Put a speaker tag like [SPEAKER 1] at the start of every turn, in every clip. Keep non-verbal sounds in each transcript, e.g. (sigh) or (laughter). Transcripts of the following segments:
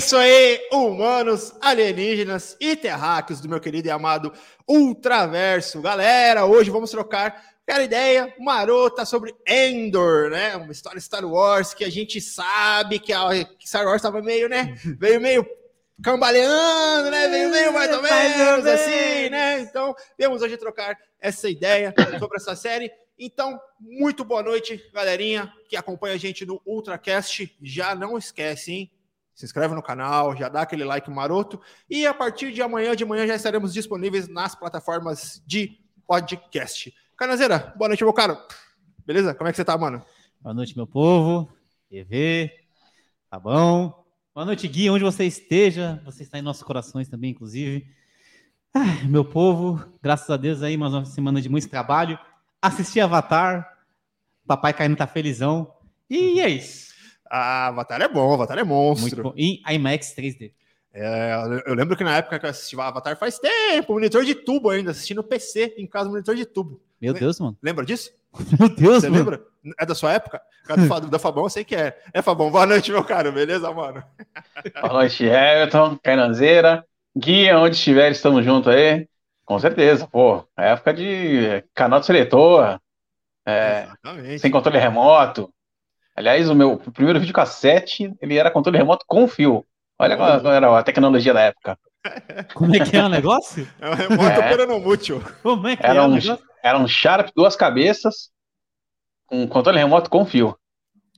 [SPEAKER 1] isso aí, humanos, alienígenas e terráqueos do meu querido e amado Ultraverso. Galera, hoje vamos trocar aquela ideia marota sobre Endor, né? Uma história Star Wars que a gente sabe que a Star Wars estava meio, né? (laughs) Veio meio cambaleando, né? Veio meio mais ou menos assim, né? Então, vamos hoje trocar essa ideia sobre essa série. Então, muito boa noite, galerinha que acompanha a gente no Ultracast. Já não esquece, hein? Se inscreve no canal, já dá aquele like maroto. E a partir de amanhã de manhã já estaremos disponíveis nas plataformas de podcast. Canazeira, boa noite, meu caro. Beleza? Como é que você tá, mano?
[SPEAKER 2] Boa noite, meu povo. TV, tá bom? Boa noite, Gui, onde você esteja. Você está em nossos corações também, inclusive. Ai, meu povo, graças a Deus aí, mais uma semana de muito trabalho. Assisti Avatar, papai caindo tá felizão. E é isso.
[SPEAKER 1] Ah, Avatar é bom, Avatar é monstro.
[SPEAKER 2] Muito bom. Em IMAX 3D.
[SPEAKER 1] É, eu lembro que na época que eu assisti Avatar faz tempo, monitor de tubo ainda, assistindo PC em casa, monitor de tubo.
[SPEAKER 2] Meu Deus, mano.
[SPEAKER 1] Lembra disso? (laughs)
[SPEAKER 2] Meu Deus,
[SPEAKER 1] Você
[SPEAKER 2] mano.
[SPEAKER 1] lembra? É da sua época? Cara, do, da Fabão, eu sei que é. É, Fabão, boa noite, meu caro, beleza, mano?
[SPEAKER 3] Boa noite, Everton, Cainanzeira. Guia, onde estiver, estamos juntos aí. Com certeza, pô. É época de canal de seletor, é,
[SPEAKER 1] Exatamente.
[SPEAKER 3] sem controle remoto. Aliás, o meu primeiro vídeo cassete, ele era controle remoto com fio. Olha qual, qual era a tecnologia da época. (laughs)
[SPEAKER 2] Como é que é o negócio?
[SPEAKER 1] É um remoto
[SPEAKER 3] É.
[SPEAKER 1] peronomútil.
[SPEAKER 2] Como é que
[SPEAKER 3] Era
[SPEAKER 2] é o
[SPEAKER 3] um,
[SPEAKER 2] negócio?
[SPEAKER 3] era um Sharp duas cabeças, com controle remoto com fio.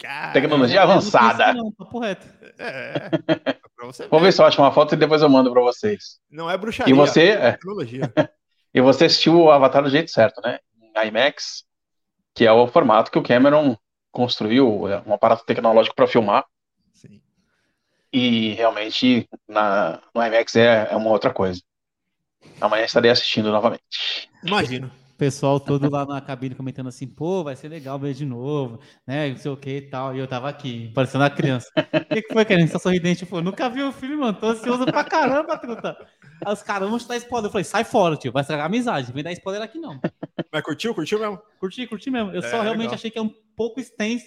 [SPEAKER 1] Cara,
[SPEAKER 3] Tecnologia avançada.
[SPEAKER 2] Não, papo reto.
[SPEAKER 1] é. (laughs) Pra você
[SPEAKER 3] Vou
[SPEAKER 1] ver.
[SPEAKER 3] se eu acho uma foto e depois eu mando pra vocês.
[SPEAKER 1] Não é bruxaria.
[SPEAKER 3] E você,
[SPEAKER 1] é
[SPEAKER 3] é,
[SPEAKER 1] tecnologia. (laughs)
[SPEAKER 3] E você assistiu o Avatar do jeito certo, né? Em IMAX, que é o formato que o Cameron construiu, é um aparato tecnológico para filmar,
[SPEAKER 1] Sim.
[SPEAKER 3] e realmente na, no IMAX é, é uma outra coisa. Amanhã estarei assistindo novamente.
[SPEAKER 1] Imagino.
[SPEAKER 2] Pessoal todo lá na cabine comentando assim, pô, vai ser legal ver de novo, né? Não sei o que e tal. E eu tava aqui, parecendo uma criança. O que, que foi, criança? Tá sorridente? Pô, nunca vi o filme, mano. Tô ansioso pra caramba, truta. Aí os caras vão te dar spoiler. Eu falei, sai fora, tio. Vai estragar a amizade. Vem dar spoiler aqui, não.
[SPEAKER 1] Mas curtiu? Curtiu mesmo?
[SPEAKER 2] Curti, curti mesmo. Eu
[SPEAKER 1] É,
[SPEAKER 2] só realmente
[SPEAKER 1] legal.
[SPEAKER 2] achei que é um pouco extenso.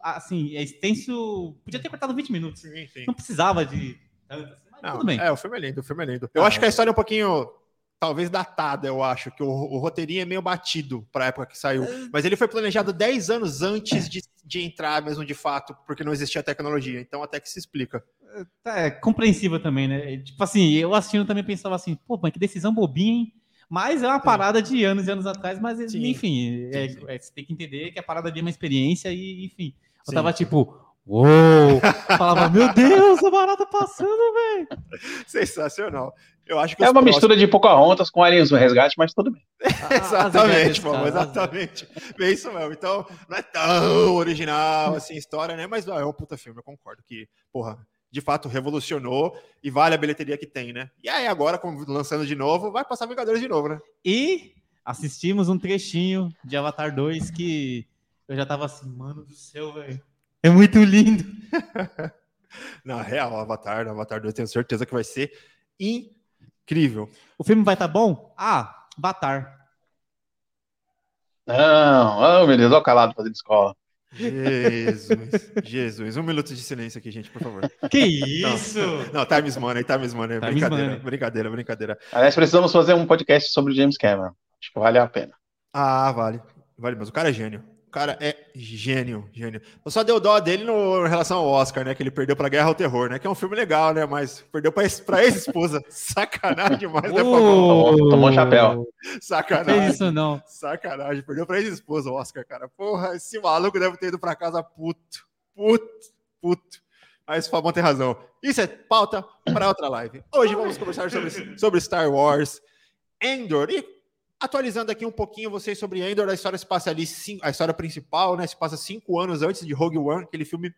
[SPEAKER 2] Assim, é extenso. Podia ter cortado 20 minutos.
[SPEAKER 1] Sim, sim.
[SPEAKER 2] Não precisava de. assim, Mas
[SPEAKER 1] Não,
[SPEAKER 2] tudo bem.
[SPEAKER 1] É, o filme é lindo, o filme é lindo. Eu
[SPEAKER 2] Ah,
[SPEAKER 1] acho que a história é um pouquinho, talvez datada, eu acho, que o, o roteirinho é meio batido pra época que saiu. Mas ele foi planejado 10 anos antes de, de entrar mesmo de fato, porque não existia tecnologia. Então até que se explica.
[SPEAKER 2] Tá, É compreensível também, né? Tipo assim, eu assistindo também pensava assim, pô, mas que decisão bobinha, hein? Mas é uma parada de anos e anos atrás, mas
[SPEAKER 1] Sim.
[SPEAKER 2] enfim, é-
[SPEAKER 1] Sim, sim.
[SPEAKER 2] é- você tem que entender que a parada ali é uma experiência e, enfim. Eu
[SPEAKER 1] Sim.
[SPEAKER 2] tava tipo, uou! Falava, meu (laughs) Deus, a barata passando, velho!
[SPEAKER 1] Sensacional. Eu acho que
[SPEAKER 3] É uma
[SPEAKER 1] próximos-
[SPEAKER 3] mistura de Pocahontas com Aliens no Resgate, mas tudo bem. (laughs) (laughs)
[SPEAKER 1] Exatamente, pô,
[SPEAKER 2] cara,
[SPEAKER 1] exatamente. É isso mesmo. Então, não é tão original assim a história, né? Mas ó, é um puta filme, eu concordo que, porra, de fato revolucionou e vale a bilheteria que tem, né? E aí agora, como lançando de novo, vai passar Vingadores de novo, né?
[SPEAKER 2] E assistimos um trechinho de Avatar 2 que eu já tava assim, mano do céu, velho. É muito lindo. (laughs)
[SPEAKER 1] Na real, Avatar, Avatar 2, tenho certeza que vai ser incrível.
[SPEAKER 2] O filme vai estar bom? Ah, Avatar.
[SPEAKER 3] Não, oh meu Deus, olha o calado fazendo escola.
[SPEAKER 1] Jesus, (laughs) Jesus. Um minuto de silêncio aqui, gente, por favor.
[SPEAKER 2] Que isso?
[SPEAKER 1] Não, Times Money, Times Money.
[SPEAKER 2] Times
[SPEAKER 1] brincadeira,
[SPEAKER 2] Money.
[SPEAKER 1] brincadeira, brincadeira.
[SPEAKER 3] Aliás, precisamos fazer um podcast sobre o James Cameron. Acho que vale a pena.
[SPEAKER 1] Ah, vale. Vale, mas o cara é gênio. O cara é gênio, gênio. Eu só deu dó dele no, em relação ao Oscar, né? Que ele perdeu pra Guerra ao Terror, né? Que é um filme legal, né? Mas perdeu pra, ex- pra ex-esposa. (laughs) Sacanagem demais, né, Fabão?
[SPEAKER 3] Tomou- tomou um chapéu.
[SPEAKER 1] Sacanagem.
[SPEAKER 2] isso não.
[SPEAKER 1] Sacanagem. Perdeu pra ex-esposa o Oscar, cara. Porra, esse maluco deve ter ido pra casa puto. Puto, puto. Mas o Fabão tem razão. Isso é pauta para outra live. Hoje vamos conversar sobre, sobre Star Wars, Endor. E atualizando aqui um pouquinho vocês sobre Endor, a história se passa ali, a história principal, né? Se passa cinco anos antes de Rogue One, aquele filme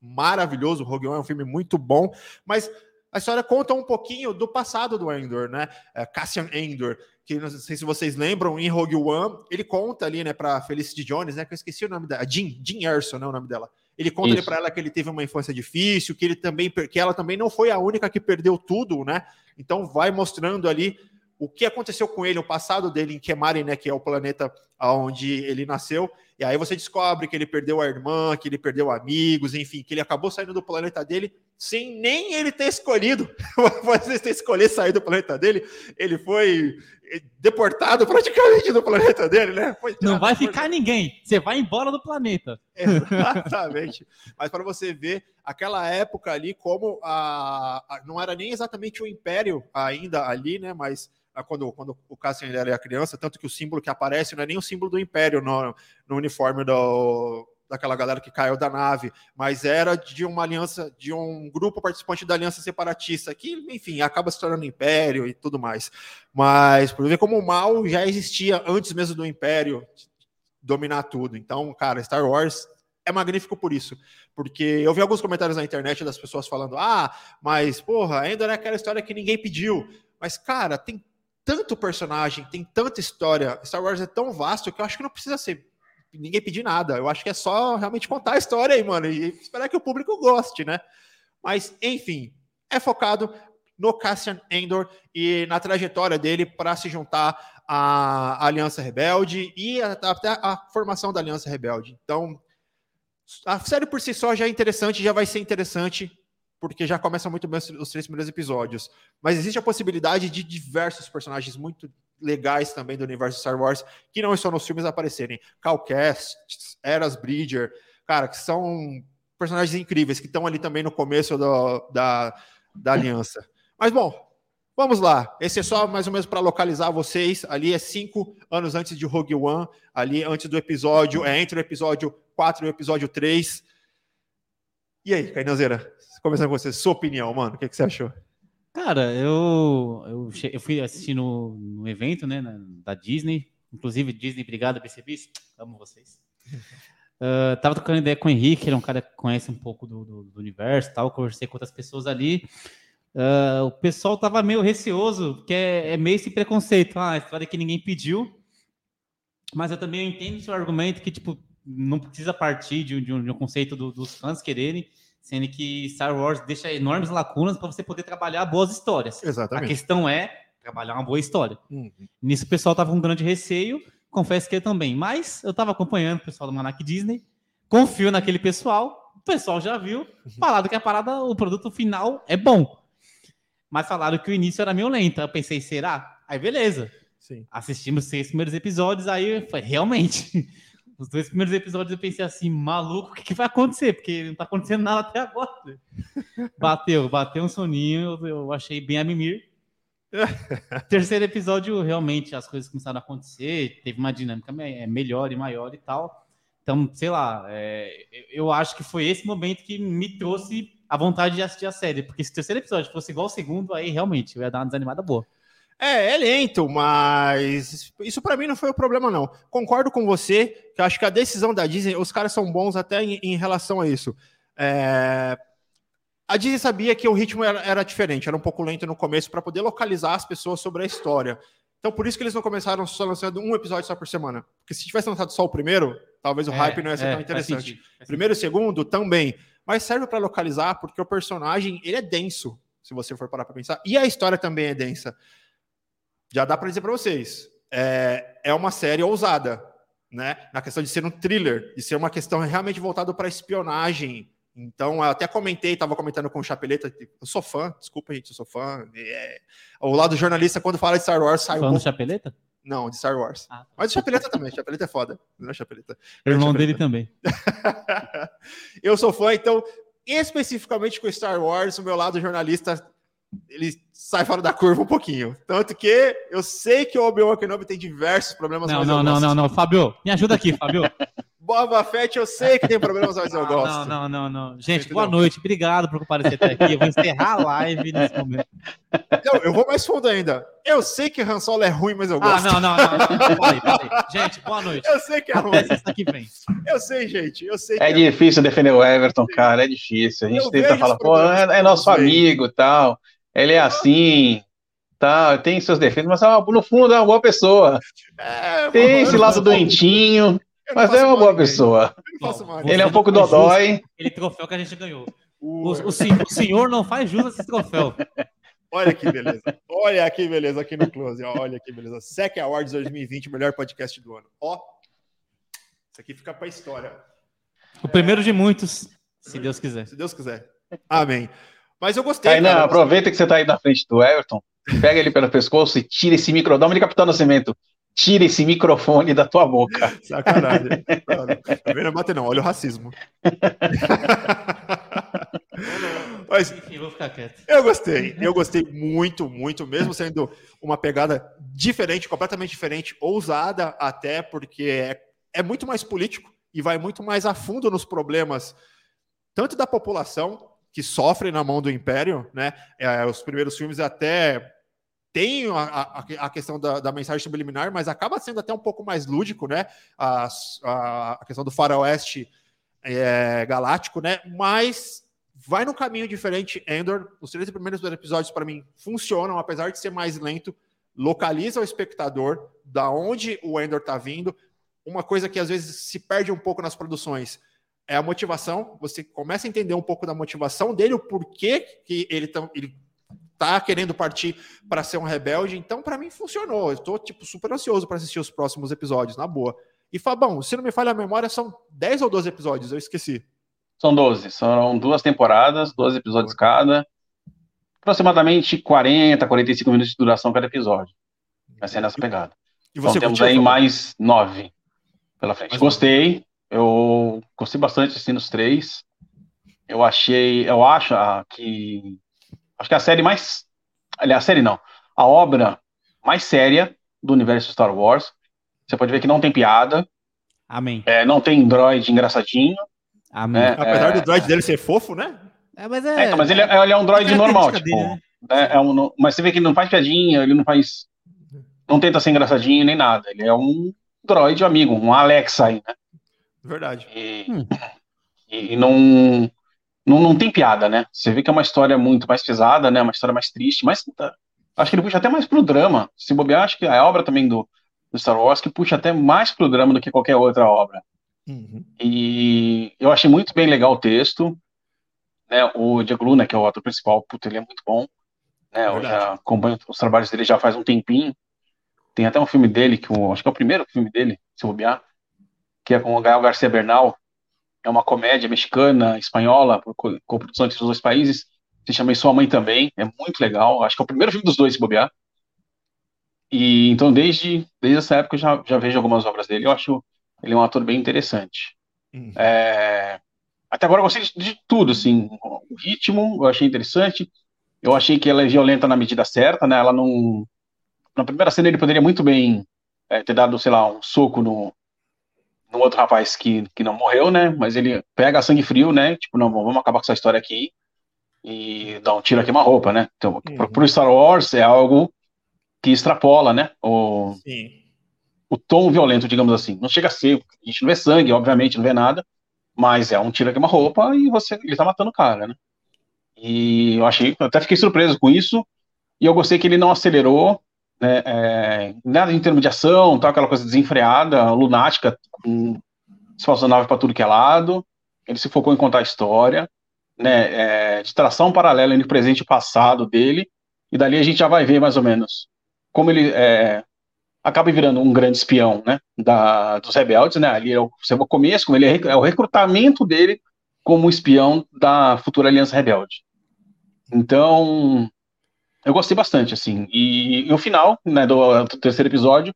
[SPEAKER 1] maravilhoso. Rogue One é um filme muito bom, mas a história conta um pouquinho do passado do Endor, né? É, Cassian Endor, que não sei se vocês lembram, em Rogue One, ele conta ali, né, para Felicity Jones, né, que eu esqueci o nome dela, Jean, Jean Erso, né, o nome dela. Ele conta para ela que ele teve uma infância difícil, que ele também, que ela também não foi a única que perdeu tudo, né? Então vai mostrando ali o que aconteceu com ele, o passado dele em Kemari, né, que é o planeta onde ele nasceu. E aí você descobre que ele perdeu a irmã, que ele perdeu amigos, enfim, que ele acabou saindo do planeta dele sem nem ele ter escolhido. (laughs) Você ter escolher sair do planeta dele, ele foi deportado praticamente do planeta dele, né?
[SPEAKER 2] Não vai ficar ninguém. Você vai embora do planeta. (laughs)
[SPEAKER 1] Exatamente. Mas para você ver aquela época ali, como a, a, não era nem exatamente o Império ainda ali, né? Mas quando, quando o Cassian era criança, tanto que o símbolo que aparece não é nem o símbolo do Império no, no uniforme do, daquela galera que caiu da nave, mas era de uma aliança, de um grupo participante da aliança separatista, que, enfim, acaba se tornando império e tudo mais. Mas, por ver como o mal já existia antes mesmo do império dominar tudo. Então, cara, Star Wars é magnífico por isso. Porque eu vi alguns comentários na internet das pessoas falando: ah, mas, porra, ainda é aquela história que ninguém pediu. Mas, cara, tem tanto personagem, tem tanta história. Star Wars é tão vasto que eu acho que não precisa ser ninguém pedir nada. Eu acho que é só realmente contar a história aí, mano, e esperar que o público goste, né? Mas, enfim, é focado no Cassian Endor e na trajetória dele para se juntar à Aliança Rebelde e até a formação da Aliança Rebelde. Então, a série por si só já é interessante, já vai ser interessante porque já começam muito bem os três primeiros episódios. Mas existe a possibilidade de diversos personagens muito legais também do universo Star Wars que não estão nos filmes aparecerem. Cal Kestis, Eras Bridger, cara, que são personagens incríveis que estão ali também no começo do, da, da aliança. Mas bom, vamos lá. Esse é só mais ou menos para localizar vocês. Ali é cinco anos antes de Rogue One, ali antes do episódio, é entre o episódio 4 e o episódio 3. E aí, Cainanzeira, começando com você, sua opinião, mano, o que, que você achou?
[SPEAKER 2] Cara, eu, eu, eu fui assistir no, no evento, né, na, da Disney. Inclusive, Disney, obrigado por serviço. Amo vocês. Uh, (laughs) tava trocando ideia com o Henrique, ele é um cara que conhece um pouco do, do, do universo tal. Conversei com outras pessoas ali. Uh, o pessoal tava meio receoso, porque é, é, meio esse preconceito. Ah, história que ninguém pediu. Mas eu também entendo o seu argumento que, tipo, não precisa partir de, de, um, de um, conceito do, dos fãs quererem sendo que Star Wars deixa enormes lacunas para você poder trabalhar boas histórias.
[SPEAKER 1] Exatamente.
[SPEAKER 2] A questão é trabalhar uma boa história. Uhum. Nisso o pessoal tava com um grande receio, confesso que eu também, mas eu estava acompanhando o pessoal do Manac Disney, confio naquele pessoal, o pessoal já viu, uhum. falaram que a parada, o produto final é bom. Mas falaram que o início era meio lento. Eu pensei, será? Aí beleza. Sim. Assistimos seis primeiros episódios, aí foi realmente os dois primeiros episódios eu pensei assim, maluco, o que, que vai acontecer? Porque não tá acontecendo nada até agora. (laughs) Bateu, bateu um soninho, eu, eu achei bem a mimir. (laughs) Terceiro episódio, realmente, as coisas começaram a acontecer, teve uma dinâmica é, melhor e maior e tal. Então, sei lá, é, eu acho que foi esse momento que me trouxe a vontade de assistir a série, porque se o terceiro episódio fosse igual ao segundo, aí realmente eu ia dar uma desanimada boa.
[SPEAKER 1] É, é lento, mas isso para mim não foi o problema, não. Concordo com você, que eu acho que a decisão da Disney, os caras são bons até em, em relação a isso. É... A Disney sabia que o ritmo era, era diferente, era um pouco lento no começo para poder localizar as pessoas sobre a história. Então, por isso que eles não começaram só lançando um episódio só por semana. Porque se tivesse lançado só o primeiro, talvez o é, hype não ia ser é, tão interessante. Primeiro e segundo, também. Mas serve para localizar, porque o personagem, ele é denso, se você for parar para pensar. E a história também é densa já dá para dizer para vocês, é, é uma série ousada, né? Na questão de ser um thriller, de ser uma questão realmente voltada para espionagem. Então, eu até comentei, estava comentando com o Chapeleta, eu sou fã, desculpa, gente, eu sou fã. É, o lado jornalista, quando fala de Star Wars, sai
[SPEAKER 2] fã um pouco... Chapeleta?
[SPEAKER 1] Não, de Star Wars. Ah, tá. Mas o Chapeleta também, o Chapeleta é foda. Não é Chapeleta.
[SPEAKER 2] Irmão Chapeleta. dele também. (laughs)
[SPEAKER 1] eu sou fã, então, especificamente com Star Wars, o meu lado jornalista ele sai fora da curva um pouquinho. Tanto que eu sei que o Obi-Wan Kenobi tem diversos problemas.
[SPEAKER 2] Não, não, não, não, não, Fábio, me ajuda aqui, Fábio. (laughs)
[SPEAKER 1] Boba Fett, eu sei que tem problemas, mas eu gosto.
[SPEAKER 2] Não, não, não, não. Gente, boa noite. Obrigado por comparecer até aqui. Eu vou encerrar a live nesse momento.
[SPEAKER 1] Não, eu vou mais fundo ainda. Eu sei que Han Solo é ruim, mas eu ah, gosto.
[SPEAKER 2] Ah, não, não, não. não, não. Peraí, peraí. Gente, boa noite.
[SPEAKER 1] Eu sei que é ruim. Até
[SPEAKER 2] que vem.
[SPEAKER 1] Eu sei, gente. Eu sei
[SPEAKER 3] é, é difícil defender o Everton, cara. É difícil. A gente eu tenta falar, pô, é, é nosso amigo e tal ele é assim, tá, tem seus defeitos, mas no fundo é uma boa pessoa. É, tem esse lado doentinho, mas é uma boa pessoa. Ele é um pouco dodói.
[SPEAKER 2] Aquele troféu que a gente ganhou. O, o, o, o senhor não faz jus a esse troféu.
[SPEAKER 1] Olha que beleza. Olha que beleza aqui no Close. Olha que beleza. SEC Awards 2020, melhor podcast do ano. Ó, Isso aqui fica para a história.
[SPEAKER 2] O primeiro de muitos, se Deus quiser.
[SPEAKER 1] Se Deus quiser. Amém. Mas eu gostei.
[SPEAKER 3] Não, aproveita que você tá aí na frente do Everton, pega ele pelo pescoço e tira esse microfone. de Capitão Nascimento. Tira esse microfone da tua boca. (laughs)
[SPEAKER 1] Sacanagem. Vendo? Bater não, olha o racismo. (laughs) Mas, Enfim, vou ficar quieto. Eu gostei, eu gostei muito, muito, mesmo sendo uma pegada diferente, completamente diferente, ousada até, porque é, é muito mais político e vai muito mais a fundo nos problemas, tanto da população, que sofre na mão do Império, né? É, os primeiros filmes até tem a, a, a questão da, da, mensagem subliminar, mas acaba sendo até um pouco mais lúdico, né? A, a, a questão do faroeste é, galáctico, né? Mas vai num caminho diferente, Endor. Os três primeiros episódios, para mim, funcionam, apesar de ser mais lento. Localiza o espectador da onde o Endor está vindo. Uma coisa que às vezes se perde um pouco nas produções é a motivação. Você começa a entender um pouco da motivação dele, o porquê que ele, tá, ele tá querendo partir para ser um rebelde. Então, para mim, funcionou. Eu estou tipo, super ansioso para assistir os próximos episódios, na boa. E Fabão, se não me falha a memória, são 10 ou 12 episódios, eu esqueci.
[SPEAKER 3] São 12, são duas temporadas, 12 episódios cada. Aproximadamente 40, 45 minutos de duração cada episódio. Vai ser nessa pegada. E você então temos aí mais nove pela frente. Mais gostei, eu gostei bastante assim nos três. Eu achei, eu acho ah, que acho que a série mais, aliás, a série não, a obra mais séria do universo Star Wars. Você pode ver que não tem piada.
[SPEAKER 2] Amém.
[SPEAKER 3] É, não tem droid engraçadinho.
[SPEAKER 1] Amém. É, Apesar é, do droid dele ser fofo, né?
[SPEAKER 3] É, mas, é, é mas ele, é, ele é um droid é normal, tipo. Dele, né? é, é um, mas você vê que ele não faz piadinha, ele não faz. Não tenta ser engraçadinho nem nada. Ele é um droid amigo, um Alexa aí, né?
[SPEAKER 1] Verdade.
[SPEAKER 3] E, hum. e, não, não, não tem piada, né? Você vê que é uma história muito mais pesada, né? Uma história mais triste, mas acho que ele puxa até mais pro drama. Se bobear, acho que a obra também do, do Star Wars que puxa até mais pro drama do que qualquer outra obra. Uhum. E eu achei muito bem legal o texto. Né, o Diego Luna, que é o ator principal, puta, ele é muito bom. Né, eu já acompanho os trabalhos dele já faz um tempinho. Tem até um filme dele, que eu, acho que é o primeiro filme dele, se bobear, que é com o Gael Garcia Bernal. É uma comédia mexicana, espanhola, com produção entre os dois países. Se chama Sua Mãe Também. É muito legal. Acho que é o primeiro filme dos dois, se bobear. E então, desde, desde essa época, eu já, já vejo algumas obras dele. Eu acho ele é um ator bem interessante. Uhum. É, até agora eu gostei de, de, tudo, assim. O ritmo eu achei interessante. Eu achei que ela é violenta na medida certa, né? Ela não. Na primeira cena ele poderia muito bem é, ter dado, sei lá, um soco no, no outro rapaz que, que não morreu, né? Mas ele pega sangue frio, né? Tipo, não, vamos acabar com essa história aqui e dá um tiro aqui uma roupa, né? Então, uhum. pro, pro Star Wars é algo que extrapola, né? O, Sim o tom violento, digamos assim. Não chega a ser, a gente não vê sangue, obviamente, não vê nada, mas é um tiro aqui uma roupa e você ele tá matando o cara, né? E eu achei, eu até fiquei surpreso com isso, e eu gostei que ele não acelerou, né, é, nada em de ação, tal, aquela coisa desenfreada, lunática, com espaçonave para tudo que é lado. Ele se focou em contar a história, né, é, de tração paralela entre presente e passado dele, e dali a gente já vai ver mais ou menos como ele é, acaba virando um grande espião, né, da, dos rebeldes, né, ali é o, o começo, como ele é, é, o recrutamento dele como espião da futura Aliança Rebelde. Então, eu gostei bastante, assim, e, e o final, né, do, do, terceiro episódio,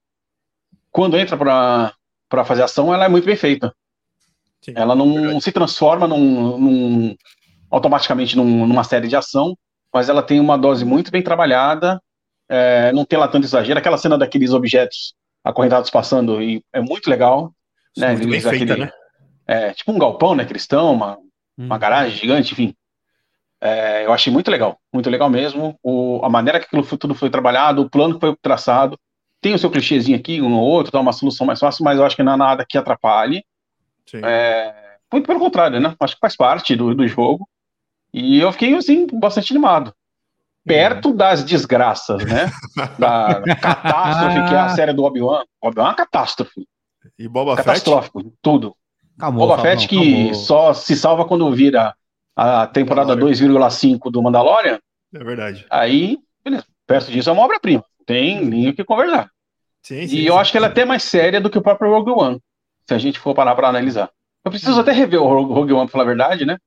[SPEAKER 3] quando entra para para fazer ação, ela é muito bem feita. Sim, ela não se transforma num, num automaticamente num, numa série de ação, mas ela tem uma dose muito bem trabalhada é, não tem lá tanto exagero. Aquela cena daqueles objetos acorrentados passando e é muito legal. Né? Muito bem feita, aquele, né? É, tipo um galpão, né, cristão, uma, hum. uma garagem gigante, enfim. É, eu achei muito legal, muito legal mesmo. O, a maneira que aquilo foi, tudo foi trabalhado, o plano que foi traçado. Tem o seu clichêzinho aqui, um ou outro, dá uma solução mais fácil, mas eu acho que não há nada que atrapalhe. É, muito pelo contrário, né? Acho que faz parte do, do jogo. E eu fiquei, assim, bastante animado perto das desgraças, né? (laughs) Da catástrofe que é a série do Obi-Wan. Obi-Wan é uma catástrofe.
[SPEAKER 1] E Boba
[SPEAKER 3] Catastrófico, Fett? tudo. Calma, Boba Fett que só se salva quando vira a temporada 2,5 do Mandalorian.
[SPEAKER 1] É verdade.
[SPEAKER 3] Aí, beleza. Perto disso é uma obra-prima. Tem nem o que conversar. Sim, sim, e sim, eu acho que ela é até mais séria do que o próprio Rogue One. Se a gente for parar para analisar. Eu preciso hum. até rever o Rogue One, pra falar a verdade, né?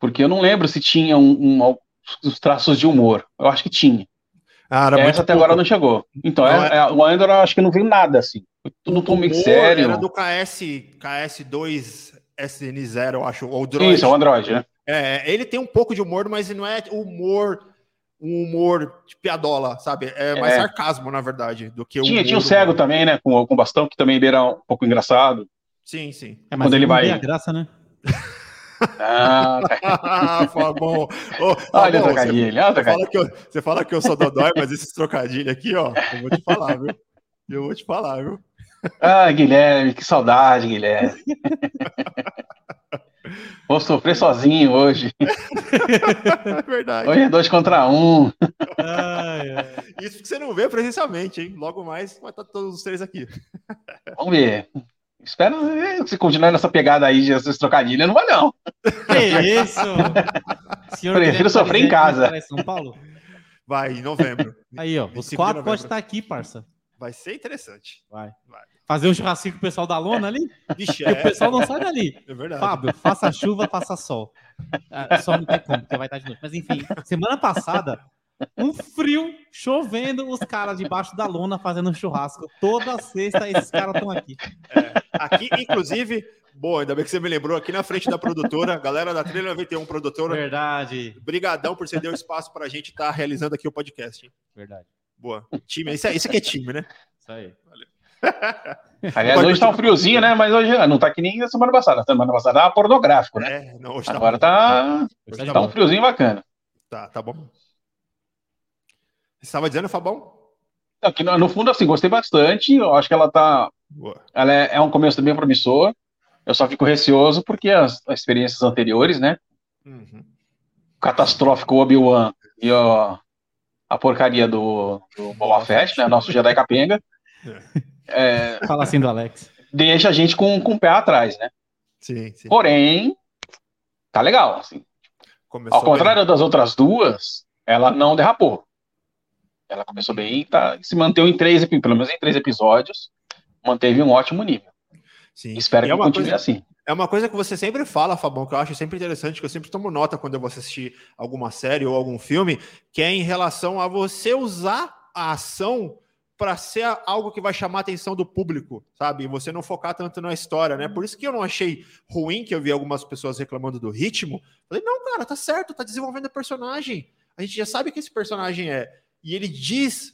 [SPEAKER 3] Porque eu não lembro se tinha um, um, os traços de humor. Eu acho que tinha. Ah, Essa até pouco. agora não chegou. Então, não, é, é, o Andor eu acho que não veio nada assim. Tudo tão meio sério.
[SPEAKER 1] Era do KS, KS2 SN0, eu acho. Ou
[SPEAKER 3] Droid. Isso, é o Android, né?
[SPEAKER 1] É, ele tem um pouco de humor, mas não é humor um humor de piadola, sabe? É mais é. sarcasmo, na verdade, do que
[SPEAKER 3] o. Tinha, tinha o cego humor. também, né? Com, com bastão, que também era um pouco engraçado.
[SPEAKER 1] Sim, sim.
[SPEAKER 2] É, mas Quando ele, vai. a graça, né?
[SPEAKER 1] Ah, ah Fabão. Oh,
[SPEAKER 3] olha o trocadilho, olha
[SPEAKER 1] você, fala que eu, você fala que eu sou dodói, mas esses trocadilhos aqui, ó, eu vou te falar, viu? Eu vou te falar, viu?
[SPEAKER 3] Ah, Guilherme, que saudade, Guilherme. (laughs) Vou sofrer sozinho hoje. É (laughs) verdade. Hoje é dois contra um.
[SPEAKER 1] Ai, ai. Isso que você não vê presencialmente, hein? Logo mais vai estar todos os três aqui.
[SPEAKER 3] Vamos ver. Espero se continuar nessa pegada aí de essas trocadilhas, não vai não.
[SPEAKER 2] Que isso?
[SPEAKER 3] Senhor Prefiro sofrer em casa.
[SPEAKER 1] São Paulo? Vai, em novembro.
[SPEAKER 2] Aí, ó, os quatro podem estar aqui, parça.
[SPEAKER 1] Vai ser interessante.
[SPEAKER 2] Vai. Vai. Fazer um churrasco com o pessoal da lona ali? Vixe, é. O pessoal não sai dali. (laughs)
[SPEAKER 1] É verdade.
[SPEAKER 2] Fábio, faça chuva, faça sol. Ah, só não tem como, porque vai estar de noite. Mas enfim, semana passada, um frio, chovendo, os caras debaixo da lona fazendo churrasco. Toda sexta esses caras estão aqui.
[SPEAKER 1] É, aqui, inclusive, boa, ainda bem que você me lembrou, aqui na frente da produtora, galera da Trilha 91 Produtora.
[SPEAKER 2] Verdade.
[SPEAKER 1] Brigadão por você dar o espaço para a gente estar tá realizando aqui o podcast. Hein?
[SPEAKER 2] Verdade.
[SPEAKER 1] Boa. Time, isso, é, isso aqui é time, né?
[SPEAKER 2] Isso aí. Valeu.
[SPEAKER 3] Aliás, hoje tá um friozinho, né? Mas hoje não tá que nem a semana passada. A semana passada tava pornográfico, né? É, não, tá Agora tá, tá, tá um friozinho bacana.
[SPEAKER 1] Tá, tá bom. Você estava dizendo, Fabão?
[SPEAKER 3] Aqui, no, no, fundo, assim, gostei bastante. Eu acho que ela tá. Boa. Ela é, é um começo bem promissor. Eu só fico receoso porque as, as experiências anteriores, né? Uhum. Catastrófico Obi-Wan e ó, a porcaria do, do Boba Fett, né? Nosso Jedi Capenga.
[SPEAKER 2] É. é, Fala assim do Alex.
[SPEAKER 3] Deixa a gente com, com o pé atrás, né?
[SPEAKER 1] Sim, sim.
[SPEAKER 3] Porém, tá legal. Assim. Começou Ao contrário bem. das outras duas, ela não derrapou. Ela começou bem e tá, se manteve em três, pelo menos em três episódios, manteve um ótimo nível. Sim. Espero e que é continue coisa, assim.
[SPEAKER 1] É uma coisa que você sempre fala, Fabão, que eu acho sempre interessante, que eu sempre tomo nota quando eu vou assistir alguma série ou algum filme, que é em relação a você usar a ação para ser algo que vai chamar a atenção do público, sabe? E você não focar tanto na história, né? Por isso que eu não achei ruim que eu vi algumas pessoas reclamando do ritmo. Falei, não, cara, tá certo, tá desenvolvendo o personagem. A gente já sabe que esse personagem é. E ele diz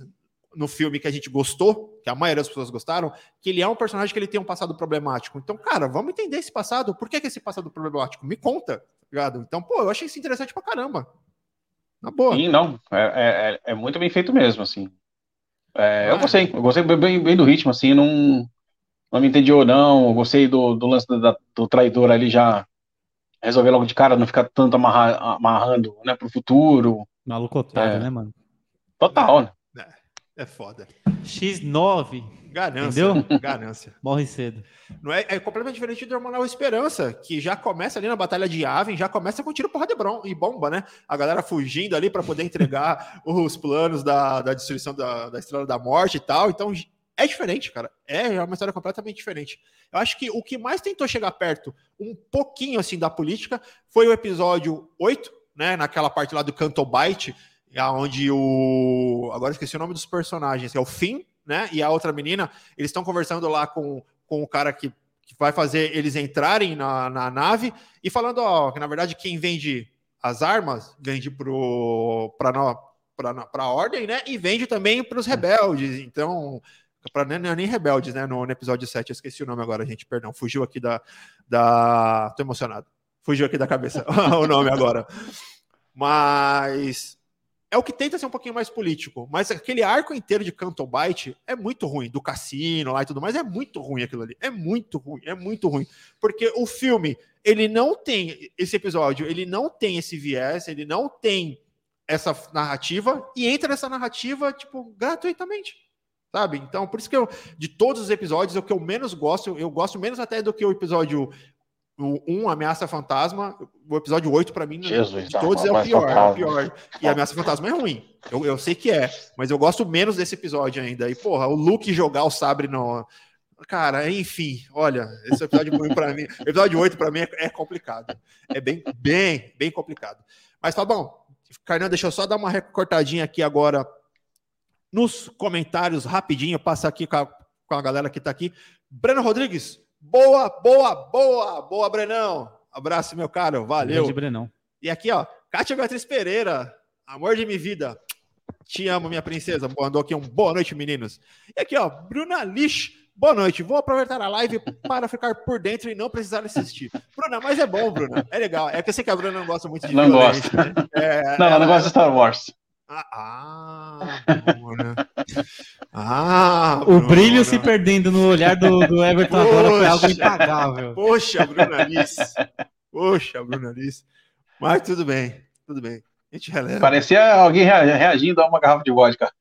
[SPEAKER 1] no filme que a gente gostou, que a maioria das pessoas gostaram, que ele é um personagem que ele tem um passado problemático. Então, cara, vamos entender esse passado. Por que, que esse passado problemático? Me conta, tá ligado? Então, pô, eu achei isso interessante pra caramba. Na boa.
[SPEAKER 3] Sim, não. É, é, é, é muito bem feito mesmo, assim. É, ah, eu gostei, eu gostei bem, bem, do ritmo, assim, não, não me entendi ou não. Eu gostei do, do lance do, do traidor ali já resolver logo de cara, não ficar tanto amarra, amarrando né, pro futuro.
[SPEAKER 2] Maluco otário, é. né, mano?
[SPEAKER 3] Total, né?
[SPEAKER 1] É foda.
[SPEAKER 2] X9.
[SPEAKER 1] Ganância.
[SPEAKER 2] Entendeu?
[SPEAKER 1] Ganância.
[SPEAKER 2] Morre cedo.
[SPEAKER 1] Não é, é completamente diferente do Hormonal Esperança, que já começa ali na Batalha de Aven, já começa com tiro porra de bron, e bomba, né? A galera fugindo ali para poder entregar (laughs) os planos da, da destruição da, da Estrela da Morte e tal. Então é diferente, cara. É uma história completamente diferente. Eu acho que o que mais tentou chegar perto, um pouquinho assim, da política, foi o episódio 8, né? Naquela parte lá do Cantobite, onde o. Agora esqueci o nome dos personagens, é o Finn, né? E a outra menina, eles estão conversando lá com, com o cara que, que vai fazer eles entrarem na, na nave e falando, ó, que na verdade quem vende as armas vende para a ordem, né? E vende também para os rebeldes. Então, para nem, nem rebeldes, né? No, no, episódio 7, eu esqueci o nome agora, gente, perdão, fugiu aqui da. da... Tô emocionado. Fugiu aqui da cabeça (laughs) o nome agora. Mas é o que tenta ser um pouquinho mais político, mas aquele arco inteiro de Canton Bite é muito ruim, do cassino lá e tudo mais, é muito ruim aquilo ali, é muito ruim, é muito ruim, porque o filme, ele não tem, esse episódio, ele não tem esse viés, ele não tem essa narrativa, e entra nessa narrativa, tipo, gratuitamente, sabe? Então, por isso que eu, de todos os episódios, o que eu menos gosto, eu gosto menos até do que o episódio o 1, Ameaça Fantasma, o episódio 8, para mim,
[SPEAKER 3] Jesus,
[SPEAKER 1] de todos é o pior, é o pior. E a Ameaça Fantasma é ruim. Eu, eu sei que é, mas eu gosto menos desse episódio ainda. E, porra, o Luke jogar o sabre no, Cara, enfim, olha, esse episódio para mim, (laughs) episódio 8 para mim é, é, complicado. É bem, bem, bem complicado. Mas tá bom. Carnan, deixa eu só dar uma recortadinha aqui agora nos comentários rapidinho, passar aqui com a, com a galera que tá aqui. Breno Rodrigues, boa, boa, boa, boa, Brenão. Abraço, meu caro, valeu.
[SPEAKER 2] Grande Brenão.
[SPEAKER 1] E aqui, ó, Kátia Beatriz Pereira, amor de minha vida. Te amo, minha princesa. Mandou aqui um boa noite, meninos. E aqui, ó, Bruna Lix. Boa noite. Vou aproveitar a live para ficar por dentro e não precisar assistir. Bruna, mas é bom, Bruna. É legal. É que eu sei que a Bruna não gosta muito de
[SPEAKER 3] Não gosta. Né? É, não, ela não gosta de Star Wars.
[SPEAKER 1] Ah, ah, Bruna. Ah.
[SPEAKER 2] O brilho se perdendo no olhar do, do Everton Poxa, agora foi algo impagável.
[SPEAKER 1] Poxa, Bruna Liz. Poxa, Bruna Liz. Mas tudo bem, tudo bem.
[SPEAKER 3] A gente releva. Parecia alguém reagindo a uma garrafa de vodka. (laughs)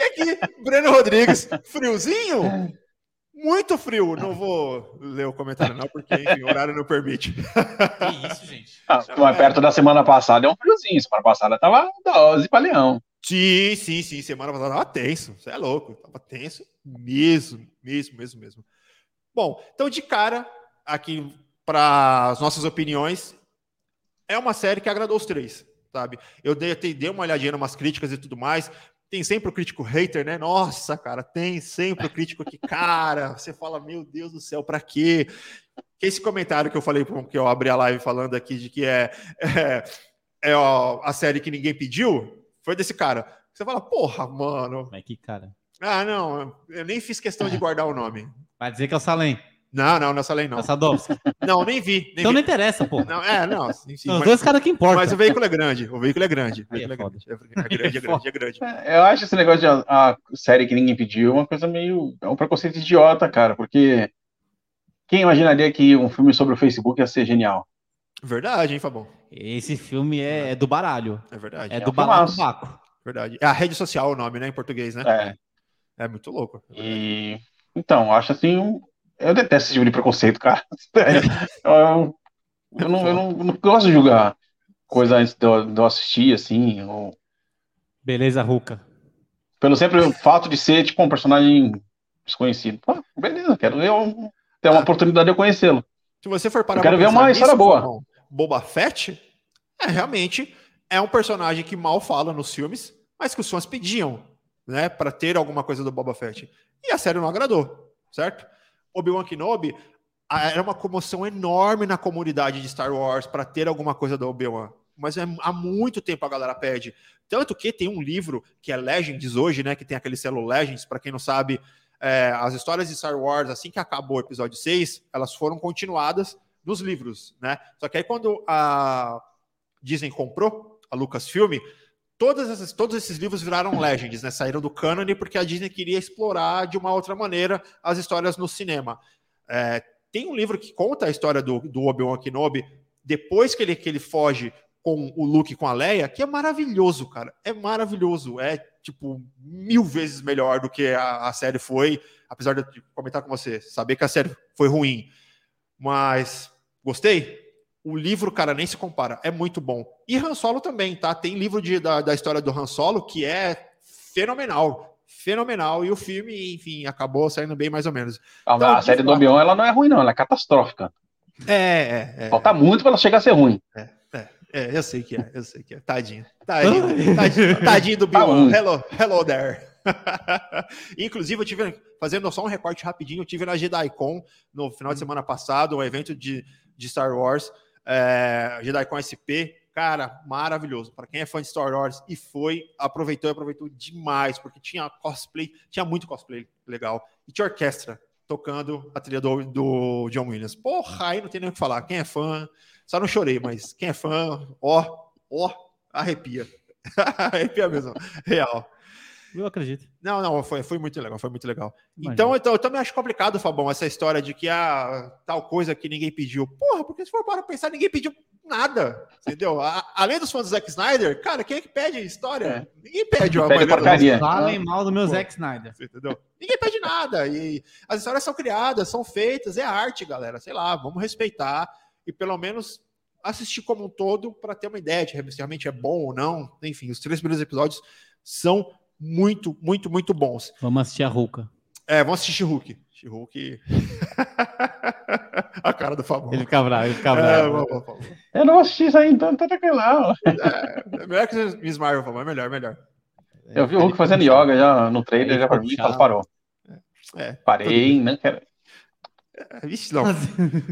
[SPEAKER 1] é que Breno Rodrigues, friozinho? Muito frio. Não vou ler o comentário, não, porque enfim, o horário não permite.
[SPEAKER 3] Que isso, gente? Ah, mas perto da semana passada é um friozinho. Semana passada tava 12 para leão.
[SPEAKER 1] Sim, sim, sim. Semana passada tava tenso. Você é louco. Tava tenso mesmo, mesmo, mesmo, mesmo. Bom, então de cara, aqui para as nossas opiniões, é uma série que agradou os três, sabe? Eu dei, dei uma olhadinha em umas críticas e tudo mais. Tem sempre o crítico hater, né? Nossa, cara, tem sempre o crítico que, cara, você fala, meu Deus do céu, para quê? Que esse comentário que eu falei, que eu abri a live falando aqui de que é, é, é ó, a série que ninguém pediu, foi desse cara. Você fala, porra, mano.
[SPEAKER 2] Mas que cara?
[SPEAKER 1] Ah, não, eu nem fiz questão de guardar o nome.
[SPEAKER 2] Vai dizer que é o Salem.
[SPEAKER 1] Não, não, nessa lei não.
[SPEAKER 2] Sadowski.
[SPEAKER 1] Não, nem vi. Nem
[SPEAKER 2] então
[SPEAKER 1] vi.
[SPEAKER 2] não interessa, pô.
[SPEAKER 1] Não, é, não.
[SPEAKER 2] Enfim, Os mas, dois caras que importam.
[SPEAKER 1] Mas o veículo é grande. O veículo é grande. O veículo é, é, grande. é, grande, é grande, é grande.
[SPEAKER 3] É, eu acho esse negócio de a, série que ninguém pediu uma coisa meio. É um preconceito idiota, cara, porque quem imaginaria que um filme sobre o Facebook ia ser genial?
[SPEAKER 1] Verdade, hein, Fabão?
[SPEAKER 2] Esse filme é, é do baralho.
[SPEAKER 1] É verdade.
[SPEAKER 2] É, é do baralho do Baco.
[SPEAKER 1] Verdade. É a rede social o nome, né, em português, né?
[SPEAKER 3] É.
[SPEAKER 1] É muito louco.
[SPEAKER 3] É e então, acho assim eu detesto esse tipo de preconceito, cara. (laughs) eu, eu, não, eu, não, eu, não, gosto de julgar coisa antes de eu, de eu assistir, assim. Ou...
[SPEAKER 2] Beleza, Ruka.
[SPEAKER 3] Pelo sempre o fato de ser, tipo, um personagem desconhecido. Pô, beleza, quero ver ter uma ah. oportunidade de eu conhecê-lo.
[SPEAKER 1] Se você for parar
[SPEAKER 3] eu quero ver uma história boa.
[SPEAKER 1] Boba Fett é realmente é um personagem que mal fala nos filmes, mas que os fãs pediam, né, para ter alguma coisa do Boba Fett. E a série não agradou, certo? Obi-Wan Kenobi, era uma comoção enorme na comunidade de Star Wars para ter alguma coisa do Obi-Wan. Mas é, há muito tempo a galera pede. Tanto que tem um livro que é Legends hoje, né? Que tem aquele selo Legends, para quem não sabe, é, as histórias de Star Wars, assim que acabou o episódio 6, elas foram continuadas nos livros, né? Só que aí quando a Disney comprou a Lucasfilm, todas essas, todos esses livros viraram legends, né? Saíram do cânone porque a Disney queria explorar de uma outra maneira as histórias no cinema. É, tem um livro que conta a história do, do Obi-Wan Kenobi depois que ele, que ele foge com o Luke com a Leia, que é maravilhoso, cara. É maravilhoso. É, tipo, mil vezes melhor do que a, a série foi, apesar de eu comentar com você, saber que a série foi ruim. Mas gostei? O livro, cara, nem se compara. É muito bom. E Han Solo também, tá? Tem livro de, da, da história do Han Solo que é fenomenal. Fenomenal. E o filme, enfim, acabou saindo bem mais ou menos.
[SPEAKER 3] Então, a série do Obi-Wan, ela não é ruim, não. Ela é catastrófica.
[SPEAKER 1] É, é. é
[SPEAKER 3] Falta muito para ela chegar a ser ruim.
[SPEAKER 1] É, é, é, eu sei que é. Eu sei que é. Tadinho. Tadinho, tadinho, tadinho do Obi-Wan. Tá hello, hello there. (laughs) Inclusive, eu tive, fazendo só um recorte rapidinho, eu tive na JediCon no final de semana passado, um evento de, de Star Wars é, JediCon SP, cara, maravilhoso. Para quem é fã de Star Wars e foi, aproveitou e aproveitou demais, porque tinha cosplay, tinha muito cosplay legal. E tinha orquestra tocando a trilha do, do John Williams. Porra, aí não tem nem o que falar. Quem é fã, só não chorei, mas quem é fã, ó, ó, arrepia. (laughs) arrepia mesmo, real.
[SPEAKER 2] Eu acredito.
[SPEAKER 1] Não, não, foi, foi muito legal, foi muito legal. Então, então, eu também acho complicado, Fabão, essa história de que ah, tal coisa que ninguém pediu. Porra, porque se for para pensar, ninguém pediu nada, entendeu? A, além dos fãs do Zack Snyder, cara, quem é que pede história? É. Ninguém pede.
[SPEAKER 3] Ninguém pede porcaria.
[SPEAKER 2] Falem mal do meu Pô, Zack Snyder.
[SPEAKER 1] Entendeu? Ninguém pede nada. E as histórias são criadas, são feitas, é arte, galera. Sei lá, vamos respeitar e pelo menos assistir como um todo para ter uma ideia de se realmente é bom ou não. Enfim, os três primeiros episódios são muito, muito, muito bons.
[SPEAKER 2] Vamos assistir a Ruka.
[SPEAKER 1] É, vamos assistir Hulk. Hulk. (laughs) a cara do Fabão.
[SPEAKER 2] Ele fica bravo, ele fica bravo.
[SPEAKER 3] É, eu não assisti isso aí, então tá tranquilo.
[SPEAKER 1] É, é melhor que Miss Marvel, Fabão. É melhor, melhor.
[SPEAKER 3] Eu vi o Hulk fazendo yoga já no trailer, já pra mim, parou. É, Parei, não quero.
[SPEAKER 1] É, (laughs) vixe, não.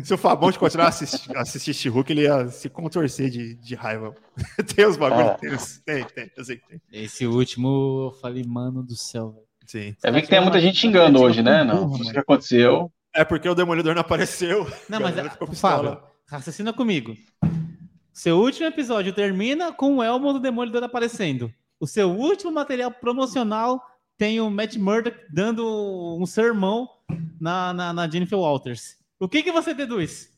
[SPEAKER 1] Se o Fabão de continuar a assistir, assistir Hulk, ele ia se contorcer de, de raiva. (laughs) tem os bagulhos, é. tem, tem, eu sei que tem.
[SPEAKER 2] Esse último, eu falei, mano do céu, velho.
[SPEAKER 1] Sim.
[SPEAKER 3] É vi que tem muita gente xingando hoje, né? Não, o que aconteceu.
[SPEAKER 1] É porque o Demolidor não apareceu.
[SPEAKER 2] Não, mas (laughs) é, Fábio, raciocina comigo. Seu último episódio termina com o Elmo do Demolidor aparecendo. O seu último material promocional tem o Matt Murdock dando um sermão na, na, na Jennifer Walters. O que, que você deduz?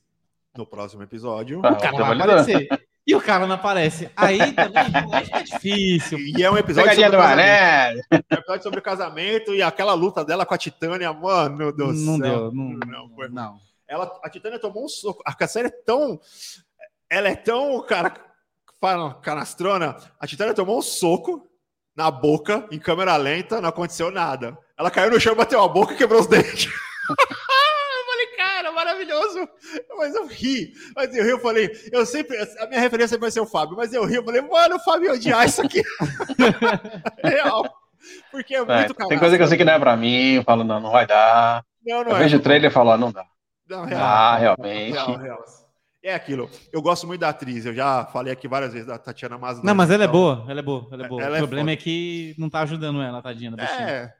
[SPEAKER 1] No próximo episódio.
[SPEAKER 2] Ah, o cara vai aparecer. E o cara não aparece. Aí também (laughs) é difícil.
[SPEAKER 1] E é um episódio sobre, do é um episódio sobre o casamento e aquela luta dela com a Titânia, mano, meu Deus
[SPEAKER 2] não céu. Deu, não, não, foi, não.
[SPEAKER 1] Ela, a Titânia tomou um soco. A série é tão. Ela é tão, cara, canastrona. A Titânia tomou um soco na boca, em câmera lenta, não aconteceu nada. Ela caiu no chão, bateu a boca e quebrou os dentes. (laughs) eu falei, cara, maravilhoso. Mas eu ri. Mas eu ri, eu falei, eu sempre. A minha referência vai ser o Fábio, mas eu ri, eu falei, mano, o Fábio odiar isso aqui. (laughs) Real. Porque é, é muito
[SPEAKER 3] é, Tem coisa que eu sei que não é pra mim, eu falo, não, não vai dar. Não, não eu é. vejo o trailer e falo, ah, não dá. Não, real, ah, realmente. Real, real.
[SPEAKER 1] É aquilo. Eu gosto muito da atriz. Eu já falei aqui várias vezes da Tatiana Maslany.
[SPEAKER 2] Não, mas ela é então... é boa. Ela é boa. Ela é boa. Ela o é problema é que não tá ajudando ela, tadinha.
[SPEAKER 1] É,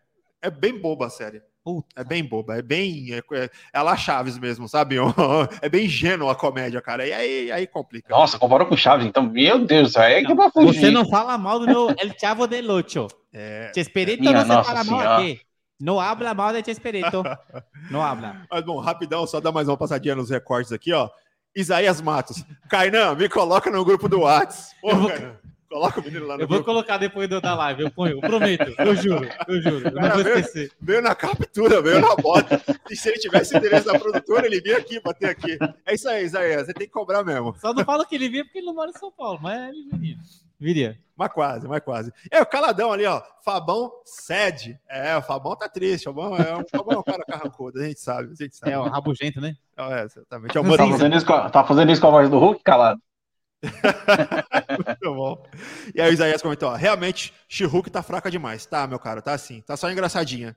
[SPEAKER 1] é bem boba a série. Puta. É bem boba, é bem. É, é, é lá Chaves mesmo, sabe? (laughs) É bem ingênua a comédia, cara. E aí, aí complica.
[SPEAKER 3] Nossa, comparou com Chaves, então, meu Deus, aí
[SPEAKER 2] é que vai fugir. Você não fala mal do meu El Chavo de Lucho. É. Te esperito não se fala mal aqui. Não habla mal de Chespirito. (laughs) Não habla.
[SPEAKER 1] Mas bom, rapidão, só dar mais uma passadinha nos recortes aqui, ó. Isaías Matos. Kainan, me coloca no grupo do Whats. Pô, Kainan, coloca o menino lá no
[SPEAKER 2] Eu grupo. vou colocar depois da live, eu ponho, eu prometo, eu juro, eu juro, eu não vou
[SPEAKER 1] veio,
[SPEAKER 2] esquecer.
[SPEAKER 1] Veio na captura, veio na bota. E se ele tivesse endereço da produtora, ele vinha aqui, bater aqui. É isso aí, Isaías, você tem que cobrar mesmo.
[SPEAKER 2] Só não fala que ele vinha porque ele não mora em São Paulo, mas ele viria. Viria.
[SPEAKER 1] Mas quase, mas quase. É, o caladão ali, ó. Fabão cede. É, o Fabão tá triste. O Fabão é um, Fabão é um cara carrancudo, a gente sabe, a gente sabe.
[SPEAKER 2] É, o rabugento, né?
[SPEAKER 1] É, exatamente. É
[SPEAKER 3] o tá, fazendo isso com, tá fazendo isso com a voz do Hulk, calado? (laughs)
[SPEAKER 1] Muito bom. E aí o Isaías comentou, ó, realmente, She-Hulk tá fraca demais. Tá, meu cara, tá assim. Tá só engraçadinha.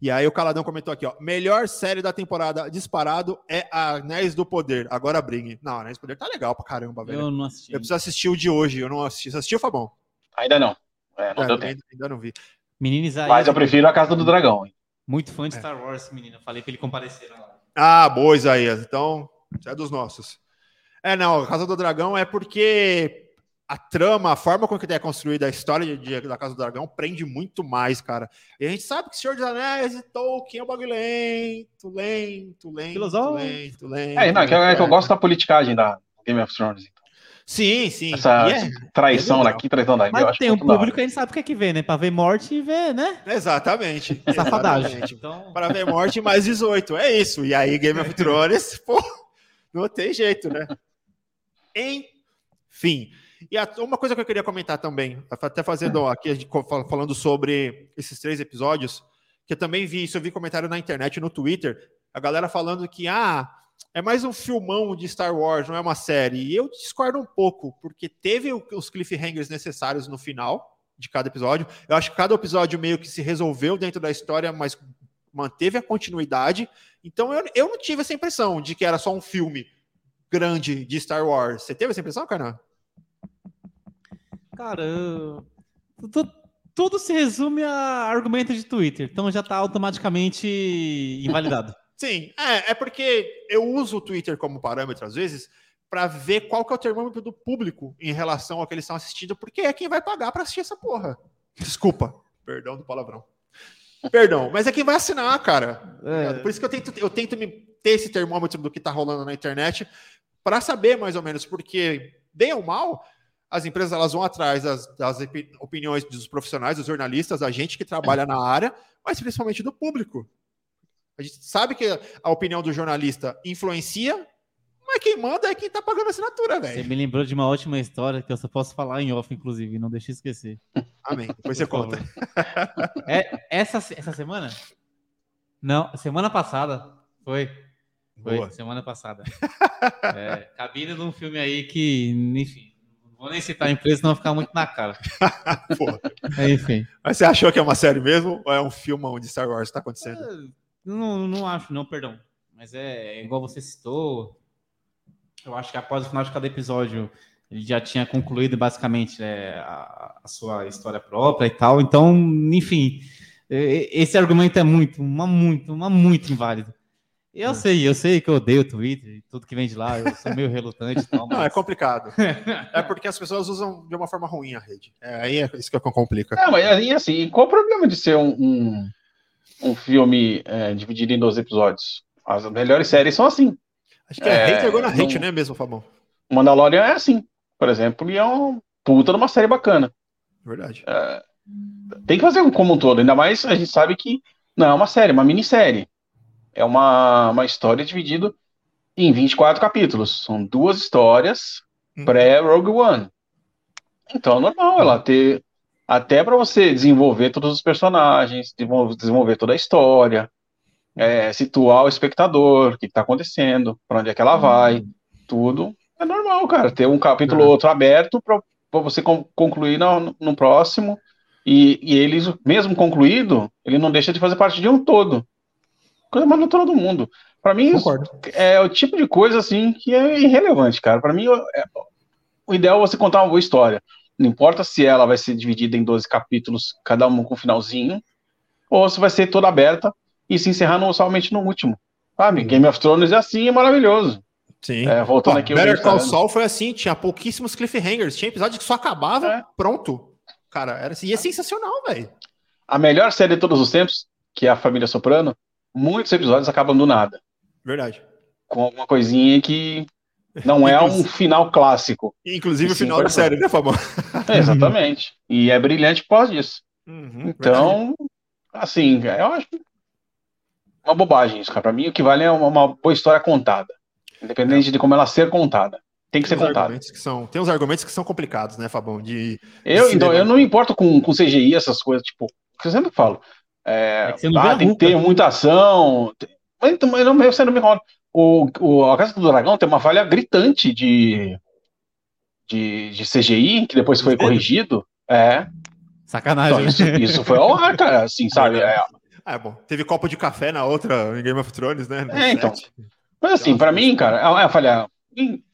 [SPEAKER 1] E aí o Caladão comentou aqui, ó. Melhor série da temporada disparado é Anéis do Poder. Agora brinque. Não, Anéis do Poder tá legal pra caramba, velho.
[SPEAKER 2] Eu não assisti.
[SPEAKER 1] Eu preciso assistir o de hoje. Eu não assisti. Você assistiu, Fabão?
[SPEAKER 3] Ainda não. É, não é, deu tempo.
[SPEAKER 1] Ainda não vi.
[SPEAKER 2] Menino Isaías.
[SPEAKER 3] Mas eu prefiro a Casa do Dragão. Hein?
[SPEAKER 2] Muito fã de é. Star Wars, menino. falei pra ele comparecer lá.
[SPEAKER 1] Ah, boa, Isaías. Então, você é dos nossos. É, não, a Casa do Dragão é porque a trama, a forma com que é construída a história de, de, da Casa do Dragão prende muito mais, cara. E a gente sabe que Senhor dos Anéis e Tolkien é um bagulho lento, lento, lento, Filosófico. lento, lento.
[SPEAKER 3] É, não, é que, é que eu gosto da politicagem da Game of Thrones. Então.
[SPEAKER 1] Sim, sim.
[SPEAKER 3] Essa é, traição é daqui, traição daí.
[SPEAKER 2] Mas tem um público que a gente sabe o que é que vê, né? Pra ver morte e ver, né?
[SPEAKER 1] Exatamente. (laughs)
[SPEAKER 2] Safadagem.
[SPEAKER 1] Então... Para ver morte mais 18. É isso. E aí, Game of Thrones, (laughs) pô, não tem jeito, né? Enfim. E a, uma coisa que eu queria comentar também, até fazendo aqui, falando sobre esses três episódios, que eu também vi isso, eu vi comentário na internet, no Twitter, a galera falando que, ah, é mais um filmão de Star Wars, não é uma série. E eu discordo um pouco, porque teve os cliffhangers necessários no final de cada episódio. Eu acho que cada episódio meio que se resolveu dentro da história, mas manteve a continuidade. Então eu, eu não tive essa impressão de que era só um filme grande de Star Wars. Você teve essa impressão, Carnan?
[SPEAKER 2] Cara, tudo, tudo se resume a argumento de Twitter, então já está automaticamente invalidado. (laughs)
[SPEAKER 1] Sim, é, é porque eu uso o Twitter como parâmetro às vezes para ver qual que é o termômetro do público em relação ao que eles estão assistindo, porque é quem vai pagar para assistir essa porra. Desculpa, perdão do palavrão. Perdão, mas é quem vai assinar, cara. É. Por isso que eu tento, eu tento me ter esse termômetro do que tá rolando na internet para saber mais ou menos, porque bem ou mal, as empresas elas vão atrás das, das, opiniões dos profissionais, dos jornalistas, da gente que trabalha na área, mas principalmente do público. A gente sabe que a opinião do jornalista influencia, mas quem manda é quem tá pagando a assinatura, velho.
[SPEAKER 2] Você me lembrou de uma ótima história que eu só posso falar em off, inclusive, não deixe esquecer.
[SPEAKER 1] Amém. Depois você conta. (laughs)
[SPEAKER 2] É, essa, essa semana? Não, semana passada. Foi. Foi, Boa. semana passada. é, cabine de um filme aí que, enfim, vou nem citar a empresa, senão vai ficar muito na cara. (laughs)
[SPEAKER 1] enfim. Mas você achou que é uma série mesmo? Ou é um filme onde Star Wars está acontecendo? É,
[SPEAKER 2] não, não acho, não, perdão. Mas é, é igual você citou. Eu acho que após o final de cada episódio ele já tinha concluído basicamente é, a, a, sua história própria e tal. Então, enfim, esse argumento é muito, uma muito, uma muito inválido. Eu é. sei, eu sei que eu odeio o Twitter e tudo que vem de lá, eu sou meio relutante. Tal,
[SPEAKER 1] mas... Não, é complicado. (laughs) é porque as pessoas usam de uma forma ruim a rede. É, aí é isso que complica.
[SPEAKER 3] É, mas aí, assim, qual o problema de ser um, um, um filme é, dividido em 12 episódios? As melhores séries são assim.
[SPEAKER 1] Acho que é, é hate na hate, né, mesmo, Fabão?
[SPEAKER 3] Mandalorian é assim, por exemplo, e é uma puta de uma série bacana.
[SPEAKER 1] Verdade.
[SPEAKER 3] É, tem que fazer um como um todo, ainda mais a gente sabe que não é uma série, é uma minissérie. É uma, uma história dividida em 24 capítulos. São duas histórias uhum. pré-Rogue One. Então é normal ela ter. Até para você desenvolver todos os personagens, desenvolver toda a história, é, situar o espectador, o que está acontecendo, para onde é que ela vai, uhum. tudo. É normal, cara, ter um capítulo ou outro aberto para você concluir no, no próximo. E, e eles, mesmo concluído, ele não deixa de fazer parte de um todo coisa mais natural do mundo. Para mim, é o tipo de coisa assim que é irrelevante, cara. Para mim, é, o ideal é você contar uma boa história. Não importa se ela vai ser dividida em 12 capítulos, cada um com um finalzinho, ou se vai ser toda aberta e se encerrar no, somente no último. Sabe? Game of Thrones é assim, é maravilhoso.
[SPEAKER 1] Sim. É, voltando Pô, aqui. Better Call Saul foi assim, tinha pouquíssimos cliffhangers, tinha episódio que só acabava, é. pronto. Cara, era assim, e é sensacional, velho.
[SPEAKER 3] A melhor série de todos os tempos, que é a Família Soprano, muitos episódios acabam do nada.
[SPEAKER 1] Verdade.
[SPEAKER 3] Com alguma coisinha que não é um final clássico.
[SPEAKER 1] Inclusive o final da série, né, Fabão?
[SPEAKER 3] É, (laughs) exatamente. E é brilhante por causa disso. Uhum, então, verdade. assim, eu acho uma bobagem isso, cara. Pra mim, o que vale é uma, uma boa história contada. Independente é. de como ela ser contada. Tem que tem ser contada.
[SPEAKER 1] Que são, tem uns argumentos que são complicados, né, Fabão? De,
[SPEAKER 3] eu, de então, eu não me importo com, com CGI, essas coisas, tipo, que eu sempre falo. É, é ah, tem que ter muita ação. Mas, mas não, você não me rola. O, o, a Casa do Dragão tem uma falha gritante de, de, de CGI, que depois foi corrigido. É.
[SPEAKER 2] Sacanagem.
[SPEAKER 3] Então, isso, isso, foi ao ar, cara, assim, (laughs) sabe? É.
[SPEAKER 1] É bom. Teve copo de café na outra, em Game of Thrones, né?
[SPEAKER 3] É, então. Mas assim, pra mim, cara, é a falha.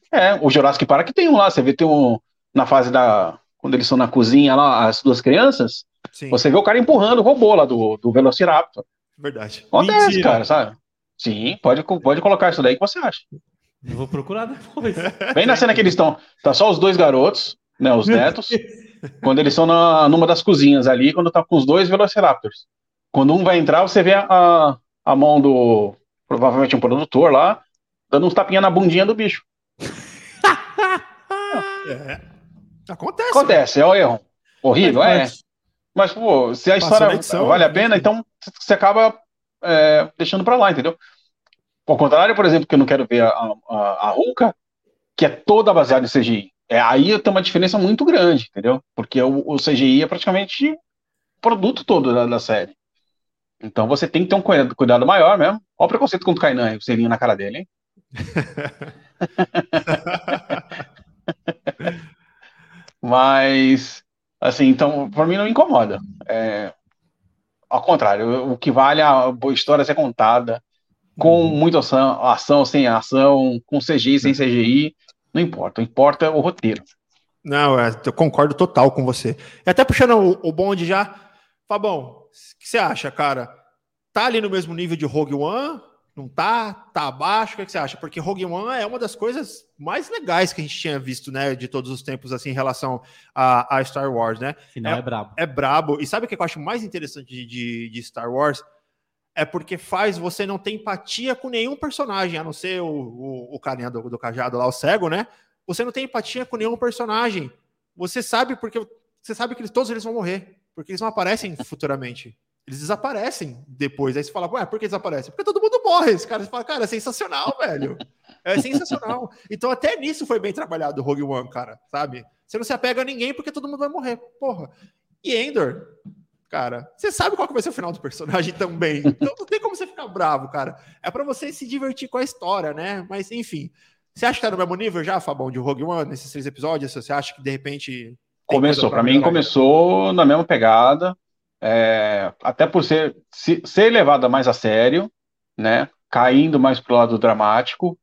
[SPEAKER 3] É, o Jurassic Park tem um lá, você vê, tem um. Na fase da. Quando eles estão na cozinha lá, as duas crianças, Sim. Você vê o cara empurrando o robô lá do, do Velociraptor.
[SPEAKER 1] Verdade.
[SPEAKER 3] Acontece, Mentira. cara, sabe? Sim, pode, pode colocar isso daí que você acha.
[SPEAKER 2] Eu vou procurar depois. (laughs)
[SPEAKER 3] Bem na cena que eles estão. Tá só os dois garotos, né? Os netos. quando eles estão na, numa das cozinhas ali, quando tá com os dois Velociraptors. Quando um vai entrar, você vê a, a mão do. Provavelmente um produtor lá, dando uns tapinha na bundinha do bicho. (laughs)
[SPEAKER 1] é. Acontece.
[SPEAKER 3] Acontece, é o erro. Horrível, é. Mas, pô, se a história edição, vale a pena, então você acaba é, deixando pra lá, entendeu? Ao contrário, por exemplo, que eu não quero ver a, a, a Hulka, que é toda baseada em CGI. É, aí tem uma diferença muito grande, entendeu? Porque o, o CGI é praticamente o produto todo da, da, série. Então você tem que ter um cuidado, cuidado maior mesmo. Olha o preconceito contra o Kainan, o selinho na cara dele, hein? (laughs) (laughs) Mas Assim, então, para mim não incomoda. É, ao contrário, o que vale a boa história ser contada, com uhum. muita ação, ação, sem ação, com CGI, sem CGI, não importa. Importa é o roteiro.
[SPEAKER 1] Não, é, eu concordo total com você. E até puxando o, o bonde já, Fabão, o que você acha, cara? Tá ali no mesmo nível de Rogue One? Não tá? Tá abaixo? O que, é que você acha? Porque Rogue One é uma das coisas mais legais que a gente tinha visto, né, de todos os tempos, assim, em relação a, a Star Wars, né?
[SPEAKER 2] Final é, é brabo.
[SPEAKER 1] É brabo. E sabe o que eu acho mais interessante de, de, de, Star Wars? É porque faz você não ter empatia com nenhum personagem, a não ser o, o, o carinha do, do cajado lá, o cego, né? Você não tem empatia com nenhum personagem. Você sabe porque você sabe que eles, todos eles vão morrer, porque eles não aparecem (laughs) futuramente. Eles desaparecem depois. Aí você fala, ué, por que desaparecem? Porque todo mundo morre. Esse cara você fala, cara, é sensacional, velho. É sensacional. Então, até nisso foi bem trabalhado o Rogue One, cara, sabe? Você não se apega a ninguém porque todo mundo vai morrer. Porra. E Endor, cara, você sabe qual que vai ser o final do personagem (laughs) também. Então não tem como você ficar bravo, cara. É para você se divertir com a história, né? Mas enfim. Você acha que tá no mesmo nível já, Fabão, de Rogue One, nesses três episódios? Você acha que de repente.
[SPEAKER 3] Começou, para mim começou na mesma pegada. É, até por ser, se, ser levada mais a sério, né? Caindo mais pro lado dramático.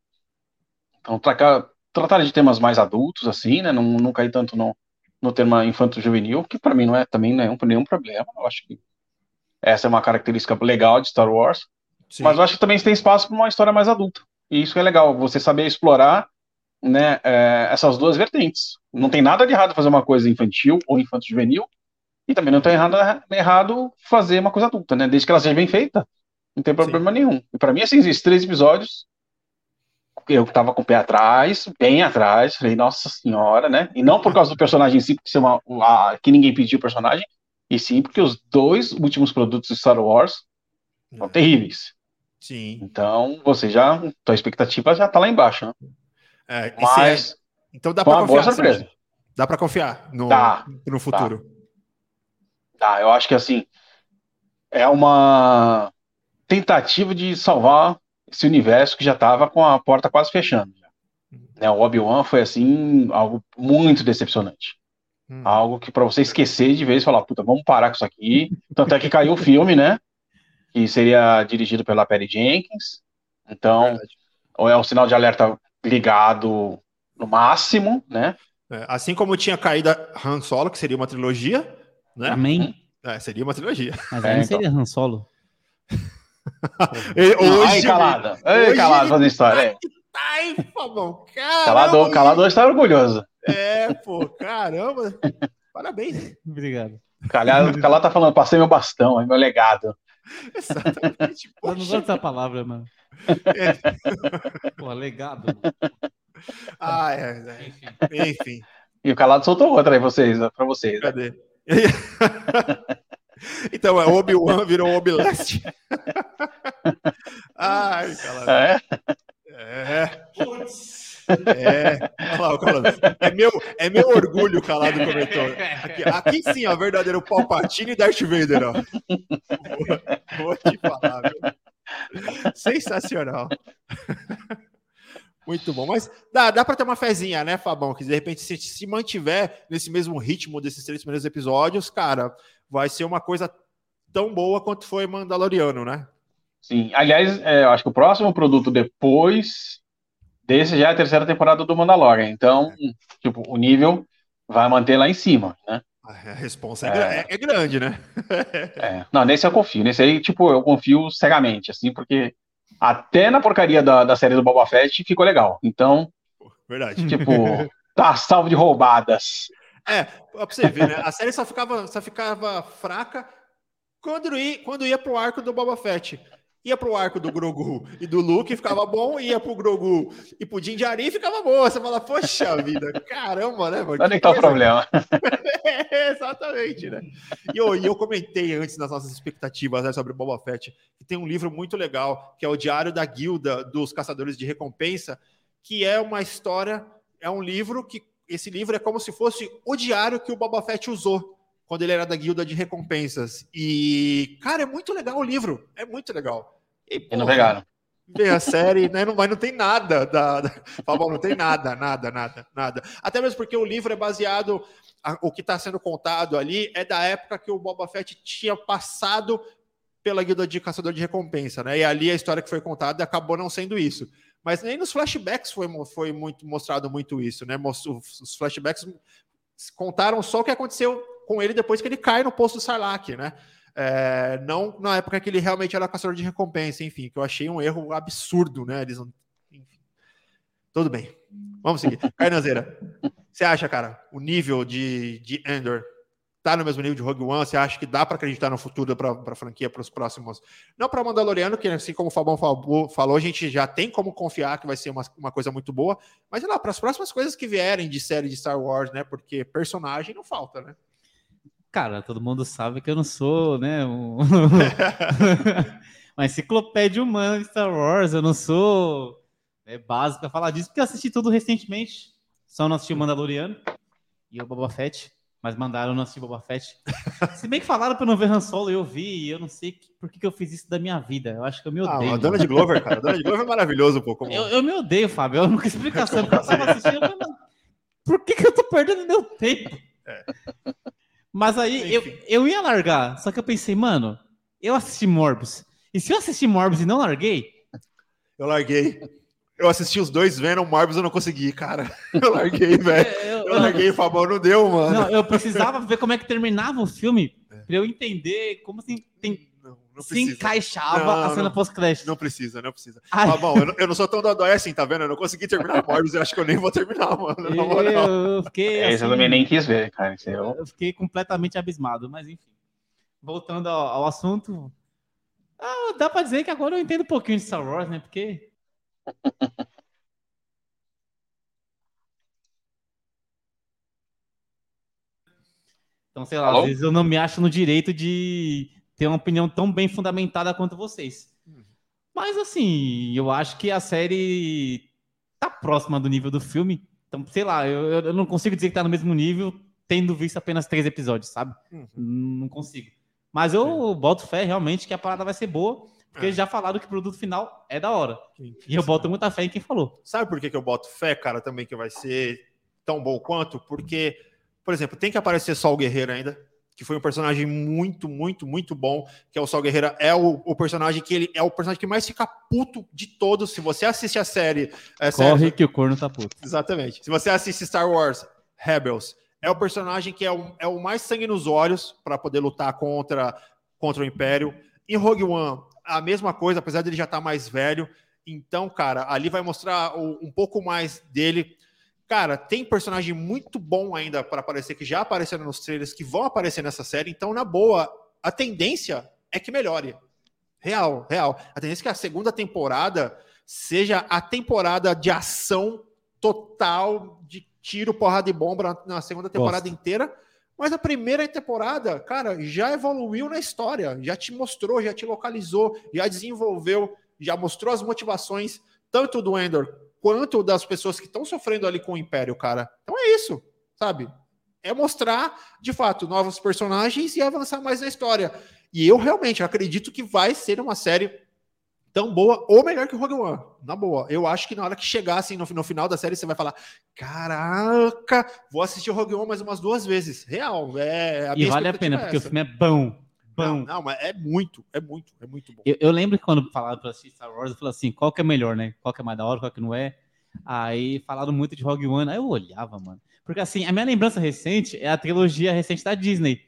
[SPEAKER 3] Então, tratar, tratar de temas mais adultos, assim, né? Não, não cair tanto no, no tema infanto-juvenil, que para mim não é também nenhum, nenhum problema. Eu acho que essa é uma característica legal de Star Wars. Sim. Mas eu acho que também tem espaço para uma história mais adulta. E isso é legal, você saber explorar né, é, essas duas vertentes. Não tem nada de errado fazer uma coisa infantil ou infanto-juvenil, e também não tem errado, errado fazer uma coisa adulta, né? Desde que ela seja bem feita, não tem problema Sim. nenhum. E para mim, assim, esses três episódios, eu tava com o pé atrás, bem atrás, falei, nossa senhora, né? E não por causa do personagem em si, porque uma, uma, que ninguém pediu o personagem, e sim porque os dois últimos produtos de Star Wars são é. terríveis.
[SPEAKER 1] Sim.
[SPEAKER 3] Então, você já, tua expectativa já tá lá embaixo, né?
[SPEAKER 1] É, Mas, é, então dá para confiar. Boa surpresa. Dá para confiar no, no futuro.
[SPEAKER 3] Dá. Dá, eu acho que assim, é uma tentativa de salvar esse universo que já estava com a porta quase fechando. Né, o Obi-Wan foi assim, algo muito decepcionante. Hum. Algo que para você esquecer de vez e falar, puta, vamos parar com isso aqui. Tanto é que caiu o filme, né? Que seria dirigido pela Perry Jenkins. Então, ou é um sinal de alerta ligado no máximo, né?
[SPEAKER 1] É, assim como tinha caído Han Solo, que seria uma trilogia, né?
[SPEAKER 2] Amém.
[SPEAKER 1] É, seria uma trilogia.
[SPEAKER 2] Mas aí é, então. seria Han Solo. (laughs)
[SPEAKER 3] hoje, Ai, calada. Ai, calado fazendo história.
[SPEAKER 1] Tá aí, Fabão.
[SPEAKER 3] Calado, calado hoje está orgulhoso.
[SPEAKER 1] É, pô, caramba. Parabéns.
[SPEAKER 2] Obrigado.
[SPEAKER 3] Calado, calado tá falando, passei meu bastão, é meu legado.
[SPEAKER 2] Exatamente. (laughs) Eu não gosto dessa palavra, mano. É. Pô, legado. Mano.
[SPEAKER 1] Ah, é, é. Enfim. Enfim.
[SPEAKER 3] E o calado soltou outra aí, vocês, pra vocês. Né? (laughs)
[SPEAKER 1] Então, é Obi-Wan virou Obi-Leste. (laughs) Ai, cara. É? É. Putz. É. Olha lá, É meu, é meu orgulho, o calado comentou. Aqui, aqui sim, a verdadeiro Palpatine e Darth Vader, ó. Vou, vou te falar, viu? Sensacional. Muito bom, mas dá, dá para ter uma fezinha, né, Fabão? Que de repente, se, se mantiver nesse mesmo ritmo desses três primeiros episódios, cara, vai ser uma coisa tão boa quanto foi Mandaloriano, né?
[SPEAKER 3] Sim, aliás, é, eu acho que o próximo produto depois desse já é a terceira temporada do Mandalorian, então, é. tipo, o nível vai manter lá em cima, né?
[SPEAKER 1] A resposta é, é, é grande, né?
[SPEAKER 3] é. Não, nesse eu confio. Nesse aí, tipo, eu confio cegamente, assim, porque até na porcaria da, da série do Boba Fett ficou legal. Então,
[SPEAKER 1] verdade.
[SPEAKER 3] Tipo, (laughs) tá salvo de roubadas.
[SPEAKER 1] É, pra você ver, né? A série só ficava, só ficava fraca quando ia, quando ia pro arco do Boba Fett. Ia pro arco do Grogu e do Luke, ficava bom, ia pro Grogu e pro Din Djarin, ficava bom. Você fala, poxa vida, caramba, né,
[SPEAKER 3] mano? Onde é que tá o problema? (laughs)
[SPEAKER 1] é, exatamente, né? E eu, e eu comentei antes nas nossas expectativas né, sobre Boba Fett, que tem um livro muito legal, que é o Diário da Guilda dos Caçadores de Recompensa, que é uma história, é um livro que esse livro é como se fosse o diário que o Boba Fett usou quando ele era da guilda de recompensas. E, cara, é muito legal o livro. É muito legal.
[SPEAKER 3] E, porra, não pegaram.
[SPEAKER 1] Vê a série, né? Não, mas não tem nada. Da, da... Fala, não tem nada, nada, nada, nada. Até mesmo porque o livro é baseado. A, o que está sendo contado ali é da época que o Boba Fett tinha passado pela guilda de caçador de recompensa, né? E ali a história que foi contada acabou não sendo isso. Mas nem nos flashbacks foi, foi muito mostrado muito isso, né? Os flashbacks contaram só o que aconteceu com ele depois que ele cai no posto do Sarlacc, né? É, não na época que ele realmente era caçador de recompensa, enfim, que eu achei um erro absurdo, né? Eles não... enfim. Tudo bem. Vamos seguir. (laughs) Carnazeira, você acha, cara, o nível de, de Endor tá no mesmo nível de Rogue One? Você acha que dá para acreditar no futuro para a franquia para os próximos? Não para Mandaloriano, que assim como o Fabão falou, a gente já tem como confiar que vai ser uma, uma coisa muito boa, mas lá, para as próximas coisas que vierem de série de Star Wars, né? Porque personagem não falta, né?
[SPEAKER 2] Cara, todo mundo sabe que eu não sou, né? Um... (laughs) uma enciclopédia humana de Star Wars, eu não sou é, básico para falar disso, porque eu assisti tudo recentemente. Só não assisti o Mandaloriano e o Boba Fett. Mas mandaram no assistir Boba Fett. (laughs) Se bem que falaram pra eu não ver Han Solo, eu vi, e eu não sei por que, que eu fiz isso da minha vida. Eu acho que eu me ah, odeio.
[SPEAKER 1] Ah, a Dona de Glover, cara. A Dona de Glover é maravilhoso, pô. Como...
[SPEAKER 2] Eu, eu me odeio, Fábio. Eu nunca explicação. Quando eu tava assistindo, eu falei, por que, que eu tô perdendo meu tempo? É. Mas aí eu, eu ia largar, só que eu pensei, mano, eu assisti Morbius. E se eu assisti Morbius e não larguei?
[SPEAKER 1] Eu larguei. Eu assisti os dois Venom Morbius, eu não consegui, cara. (laughs) Eu larguei, (laughs) velho. É, eu, eu, larguei, Fabão, não deu, mano. Não,
[SPEAKER 2] eu precisava ver como é que terminava o filme pra eu entender como assim tem, não, não se encaixava não, a cena pós-crédito.
[SPEAKER 1] Não precisa, não precisa. (laughs) Fabão, eu, eu, não sou tão dodói assim, tá vendo? Eu não consegui terminar Morbius, eu acho que eu nem vou terminar, mano.
[SPEAKER 2] Eu, eu fiquei.
[SPEAKER 3] É, assim, eu também nem quis ver, cara.
[SPEAKER 2] Eu... eu fiquei completamente abismado, mas enfim. Voltando ao, ao assunto. Ah, dá pra dizer que agora eu entendo um pouquinho de Star Wars, né? Porque (laughs) então, sei lá, Alô? às vezes eu não me acho no direito de ter uma opinião tão bem fundamentada quanto vocês. Mas, assim, eu acho que a série tá próxima do nível do filme. Então, sei lá, eu, eu não consigo dizer que tá no mesmo nível tendo visto apenas três episódios, sabe? Uhum. Não consigo. Mas eu boto fé realmente que a parada vai ser boa. Porque é. já falaram que o produto final é da hora. E eu boto muita fé em quem falou.
[SPEAKER 1] Sabe por que, que eu boto fé, cara, também que vai ser tão bom quanto? Porque, por exemplo, tem que aparecer só o Guerreiro ainda, que foi um personagem muito, muito, muito bom, que é o Sol Guerreiro, é o, o, personagem que ele é o personagem que mais fica puto de todos. Se você assiste a série. É,
[SPEAKER 2] Corre série, que o corno tá puto.
[SPEAKER 1] Exatamente. Se você assiste Star Wars Rebels, é o personagem que é o, é o mais sangue nos olhos para poder lutar contra, contra o Império. Em Rogue One, a mesma coisa, apesar dele já estar tá mais velho. Então, cara, ali vai mostrar um pouco mais dele. Cara, tem personagem muito bom ainda para aparecer, que já apareceram nos trailers, que vão aparecer nessa série. Então, na boa, a tendência é que melhore. Real, real. A tendência é que a segunda temporada seja a temporada de ação total, de tiro, porrada e bomba na segunda temporada inteira. Mas a primeira temporada, cara, já evoluiu na história, já te mostrou, já te localizou, já desenvolveu, já mostrou as motivações, tanto do Endor quanto das pessoas que estão sofrendo ali com o Império, cara. Então é isso, sabe? É mostrar, de fato, novos personagens e avançar mais na história. E eu realmente acredito que vai ser uma série tão boa ou melhor que o Rogue One. Na boa. Eu acho que na hora que chegar assim no, no final da série, você vai falar: Caraca, vou assistir o Rogue One mais umas duas vezes. Real. É,
[SPEAKER 2] a e vale a pena, é porque o filme é bom. Bom.
[SPEAKER 1] Não, não, mas é muito, é muito, é muito bom.
[SPEAKER 2] Eu, eu lembro que quando falaram para assistir Star Wars, eu falei assim: qual que é melhor, né? Qual que é mais da hora, qual que não é? Aí falaram muito de Rogue One. Aí eu olhava, mano. Porque assim, a minha lembrança recente é a trilogia recente da Disney.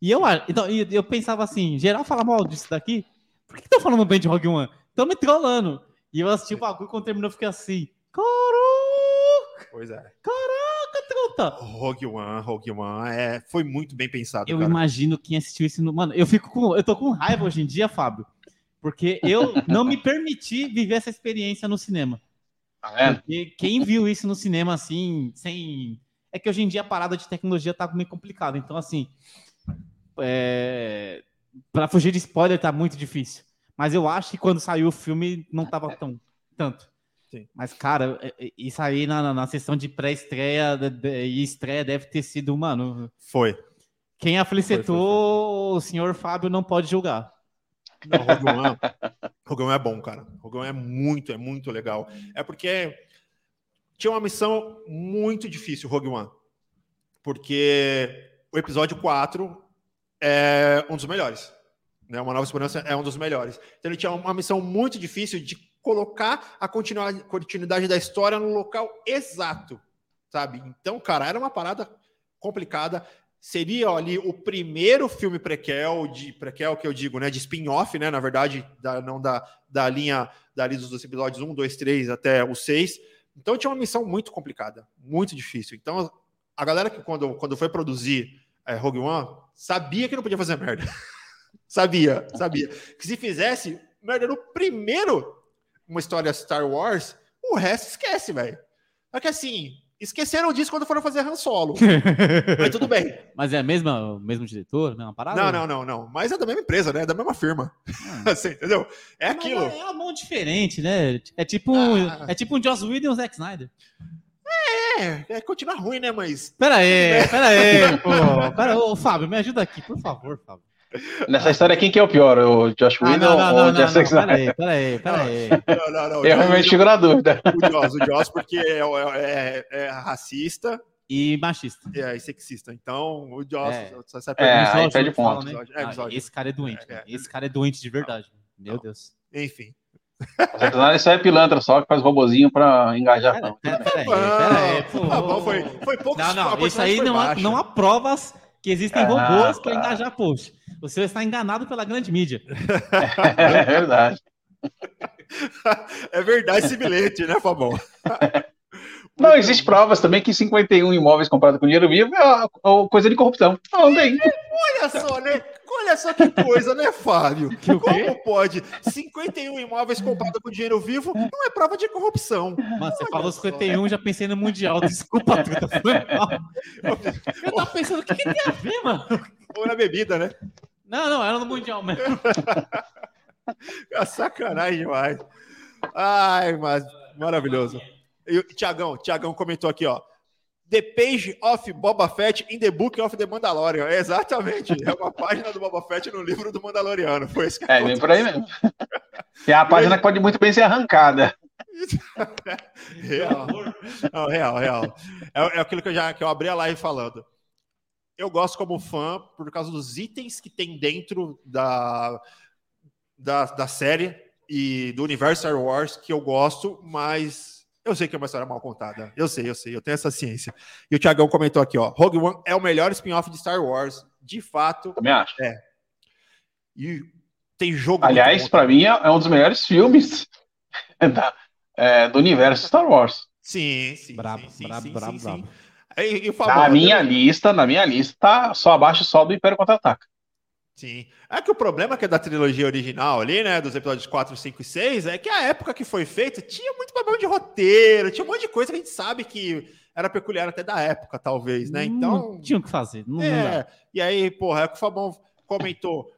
[SPEAKER 2] E eu, então, eu pensava assim: geral fala mal disso daqui, por que estão falando bem de Rogue One? Estão me trollando. E eu assisti o bagulho quando terminou, eu fiquei assim. Caraca!
[SPEAKER 1] Pois é.
[SPEAKER 2] Caraca, truta!
[SPEAKER 1] Rogue One, Rogue One, é, foi muito bem pensado.
[SPEAKER 2] Eu cara. imagino quem assistiu isso no. Mano, eu fico com. Eu tô com raiva hoje em dia, Fábio. Porque eu não me permiti viver essa experiência no cinema.
[SPEAKER 3] Ah, é?
[SPEAKER 2] Porque quem viu isso no cinema assim, sem. É que hoje em dia a parada de tecnologia tá meio complicada. Então, assim. É para fugir de spoiler tá muito difícil. Mas eu acho que quando saiu o filme não tava tão tanto. Sim. Mas, cara, é, é, isso aí na, na sessão de pré-estreia e estreia deve ter sido, mano.
[SPEAKER 1] Foi.
[SPEAKER 2] Quem aflicetou, o senhor Fábio não pode julgar.
[SPEAKER 1] Não, Rogue One, Rogue One é bom, cara. Rogue One é muito, é muito legal. É porque tinha uma missão muito difícil, Rogue One. Porque o episódio 4 é um dos melhores. Né? Uma Nova Esperança é um dos melhores. Então ele tinha uma missão muito difícil de colocar a continuidade da história no local exato, sabe? Então, cara, era uma parada complicada. Seria ali o primeiro filme prequel, de prequel que eu digo, né? De spin-off, né? Na verdade, da, não da, da linha da linha dos episódios 1, 2, 3 até o 6. Então tinha uma missão muito complicada, muito difícil. Então, a galera que quando, quando foi produzir é, Rogue One, sabia que não podia fazer merda. (laughs) sabia, sabia. Que se fizesse merda no primeiro uma história Star Wars, o resto esquece, velho. Só que assim, esqueceram disso quando foram fazer Han Solo. (laughs) Mas tudo bem.
[SPEAKER 2] Mas é a mesma, o mesmo diretor, mesma parada?
[SPEAKER 1] Não, não, não, não. Mas é da mesma empresa, né? É da mesma firma. Ah. (laughs) assim, entendeu? É Mas aquilo.
[SPEAKER 2] É uma mão diferente, né? É tipo, ah. é tipo um Joss Whedon e um Zack Snyder.
[SPEAKER 1] É, É, é, continua ruim, né, mas...
[SPEAKER 2] Pera aí, (laughs) pera aí, pô. Pera, ô, Fábio, me ajuda aqui, por favor, Fábio.
[SPEAKER 3] Nessa história, quem que é o pior? O Josh
[SPEAKER 2] Ah,
[SPEAKER 3] Whedon
[SPEAKER 2] não, não,
[SPEAKER 3] ou
[SPEAKER 2] não,
[SPEAKER 3] o
[SPEAKER 2] não,
[SPEAKER 3] Jeff
[SPEAKER 2] não,
[SPEAKER 3] Snyder?
[SPEAKER 2] pera aí, pera aí, pera aí. (laughs)
[SPEAKER 1] Não, não, não.
[SPEAKER 3] Eu realmente fico na dúvida.
[SPEAKER 1] O Joss, o Joss, porque é, é- é racista
[SPEAKER 2] E machista.
[SPEAKER 1] e é sexista. Então, o Joss,
[SPEAKER 2] É.
[SPEAKER 1] essa,
[SPEAKER 3] É, perde
[SPEAKER 2] fala,
[SPEAKER 3] ponto.
[SPEAKER 2] né?
[SPEAKER 1] É,
[SPEAKER 2] Ah,
[SPEAKER 1] episódio.
[SPEAKER 2] esse cara é doente,
[SPEAKER 1] É,
[SPEAKER 2] né?
[SPEAKER 1] é.
[SPEAKER 2] Esse cara é doente de verdade. Meu
[SPEAKER 1] Não.
[SPEAKER 2] Deus.
[SPEAKER 1] enfim.
[SPEAKER 3] O Zack Snyder só é pilantra, só que faz robozinho pra engajar
[SPEAKER 2] Pera, pera, pera aí,
[SPEAKER 1] Bom,
[SPEAKER 2] pera aí, pô.
[SPEAKER 1] tá bom, foi, foi pouco
[SPEAKER 2] Não, não, isso aí não não há provas que existem
[SPEAKER 3] Ah,
[SPEAKER 2] robôs para
[SPEAKER 3] tá.
[SPEAKER 2] engajar post. O senhor está enganado pela grande mídia.
[SPEAKER 3] É verdade. (laughs)
[SPEAKER 1] É verdade esse bilhete, né, Fabão? (laughs)
[SPEAKER 3] Não, existe provas também que 51 imóveis comprados com dinheiro vivo é a- a coisa de corrupção. Não, tem.
[SPEAKER 1] Olha só, né? Olha só que coisa, né, Fábio?
[SPEAKER 2] Que?
[SPEAKER 1] Como pode? 51 imóveis comprados com dinheiro vivo não é prova de corrupção.
[SPEAKER 2] Mano, você falou
[SPEAKER 1] só.
[SPEAKER 2] 51, já pensei no Mundial. Desculpa, (laughs) Tuta. Foi mal. Eu tava pensando, o que, que tem a ver, mano?
[SPEAKER 1] Ou na bebida, né?
[SPEAKER 2] Não, não, era no Mundial mesmo. (laughs)
[SPEAKER 1] É sacanagem demais. Ai, mas maravilhoso. E o Tiagão, Tiagão comentou aqui, ó. The Page of Boba Fett in the Book of the Mandalorian. É, exatamente. É uma página do Boba Fett no livro do Mandaloriano. Foi isso que
[SPEAKER 3] É, vem por aí mesmo. E a página que pode muito bem ser arrancada. (laughs)
[SPEAKER 1] Real. Não, real, real. É, é aquilo que eu já que eu abri a live falando. Eu gosto como fã por causa dos itens que tem dentro da, da, da série e do universo Star Wars que eu gosto, mas eu sei que é uma história mal contada. Eu sei, eu sei, eu tenho essa ciência. E o Thiagão comentou aqui, ó, Rogue One é o melhor spin-off de Star Wars, de fato.
[SPEAKER 3] Também acho.
[SPEAKER 1] E tem jogo.
[SPEAKER 3] Aliás,
[SPEAKER 1] também.
[SPEAKER 3] mim é é um dos melhores filmes (laughs) da- é, do universo Star Wars.
[SPEAKER 1] Sim, sim.
[SPEAKER 2] Brabo,
[SPEAKER 1] sim, sim,
[SPEAKER 2] brabo,
[SPEAKER 1] sim,
[SPEAKER 2] brabo,
[SPEAKER 1] sim,
[SPEAKER 2] brabo.
[SPEAKER 1] sim. E, e Fabão,
[SPEAKER 3] Na
[SPEAKER 1] eu-
[SPEAKER 3] minha lista, na minha lista, tá só abaixo só do Império Contra-Ataca.
[SPEAKER 1] Sim. É que o problema que é da trilogia original ali, né, dos episódios 4, 5 e 6, é que a época que foi feita tinha muito problema de roteiro, tinha um monte de coisa que a gente sabe que era peculiar até da época, talvez, né? Então,
[SPEAKER 2] Não tinha o que fazer. Não, não
[SPEAKER 1] é. E aí, porra, é que o Fabão comentou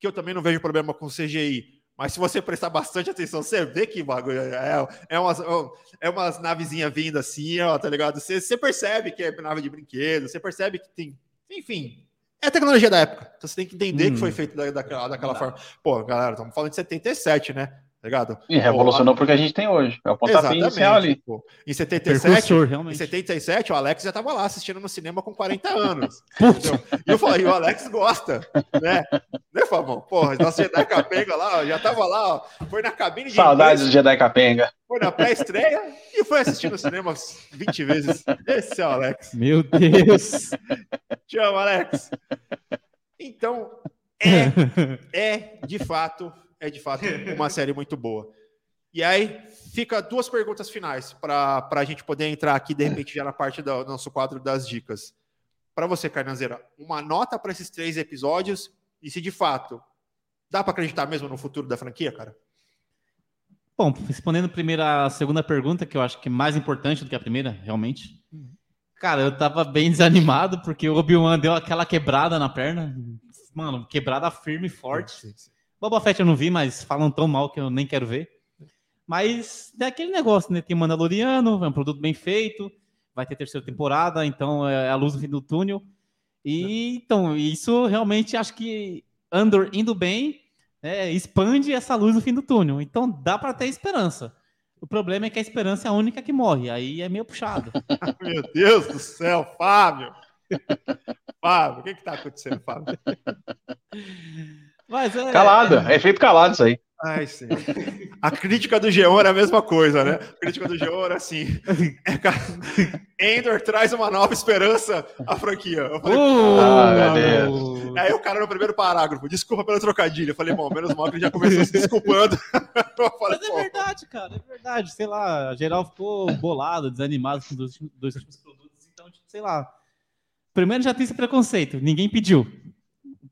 [SPEAKER 1] que eu também não vejo problema com CGI. Mas se você prestar bastante atenção, você vê que bagulho é, é umas, é umas navezinhas vindo assim, ó, tá ligado? Você, você percebe que é nave de brinquedo, você percebe que tem. Enfim, é a tecnologia da época. Então você tem que entender
[SPEAKER 2] Hum.
[SPEAKER 1] que foi feito da, daquela, daquela forma. Pô, galera, estamos falando de 77, né? Tá ligado?
[SPEAKER 3] E revolucionou porque a gente tem hoje. É o pontapé inicial ali.
[SPEAKER 1] Pô. Em 77,
[SPEAKER 2] Percursor,
[SPEAKER 1] em
[SPEAKER 2] realmente.
[SPEAKER 1] 77, o Alex já estava lá assistindo no cinema com 40 anos. (laughs) E eu falei, o Alex gosta, né? Né, Fabão? Porra, nosso Jedi Capenga lá, ó, já tava lá, ó, foi na cabine de
[SPEAKER 3] Saudades do Jedi Capenga.
[SPEAKER 1] foi na pré-estreia e foi assistir no cinema umas 20 vezes. Esse é o Alex.
[SPEAKER 2] Meu Deus.
[SPEAKER 1] Te amo, Alex. Então, (laughs) é, é de fato, é de fato uma (laughs) série muito boa. E aí, fica duas perguntas finais para a gente poder entrar aqui, de repente, já na parte do nosso quadro das dicas. Para você, Carnanzeira, uma nota para esses três episódios e se de fato dá para acreditar mesmo no futuro da franquia, cara?
[SPEAKER 2] Bom, respondendo primeiro a segunda pergunta, que eu acho que é mais importante do que a primeira, realmente. Cara, eu tava bem desanimado porque o Obi-Wan deu aquela quebrada na perna. Mano, quebrada firme e forte. Boba Fett eu não vi, mas falam tão mal que eu nem quero ver. Mas é aquele negócio, né? Tem Mandaloriano, é um produto bem feito, vai ter terceira temporada, então é a luz no fim do túnel. E então, isso realmente acho que Andor indo bem, né, expande essa luz no fim do túnel. Então dá para ter esperança. O problema é que a esperança é a única que morre, aí é meio puxado. (laughs)
[SPEAKER 1] Meu Deus do céu, Fábio! (laughs) Fábio, o que que tá acontecendo, Fábio? (laughs)
[SPEAKER 2] Mas é,
[SPEAKER 3] Calado, é efeito calado isso aí.
[SPEAKER 1] Ai, sim. A crítica do Geon era a mesma coisa, né? A crítica do Geon era assim: é, cara, Endor traz uma nova esperança à franquia. Eu falei,
[SPEAKER 2] Uh,
[SPEAKER 3] Ah, meu
[SPEAKER 1] Aí o cara no primeiro parágrafo, desculpa pelo trocadilho. Eu falei, bom, menos mal que ele já começou se desculpando. (laughs) Falei,
[SPEAKER 2] Mas é verdade, cara, é verdade. Sei lá, geral ficou bolado, desanimado com os dois últimos produtos. Então, tipo, sei lá. Primeiro já tem esse preconceito, ninguém pediu.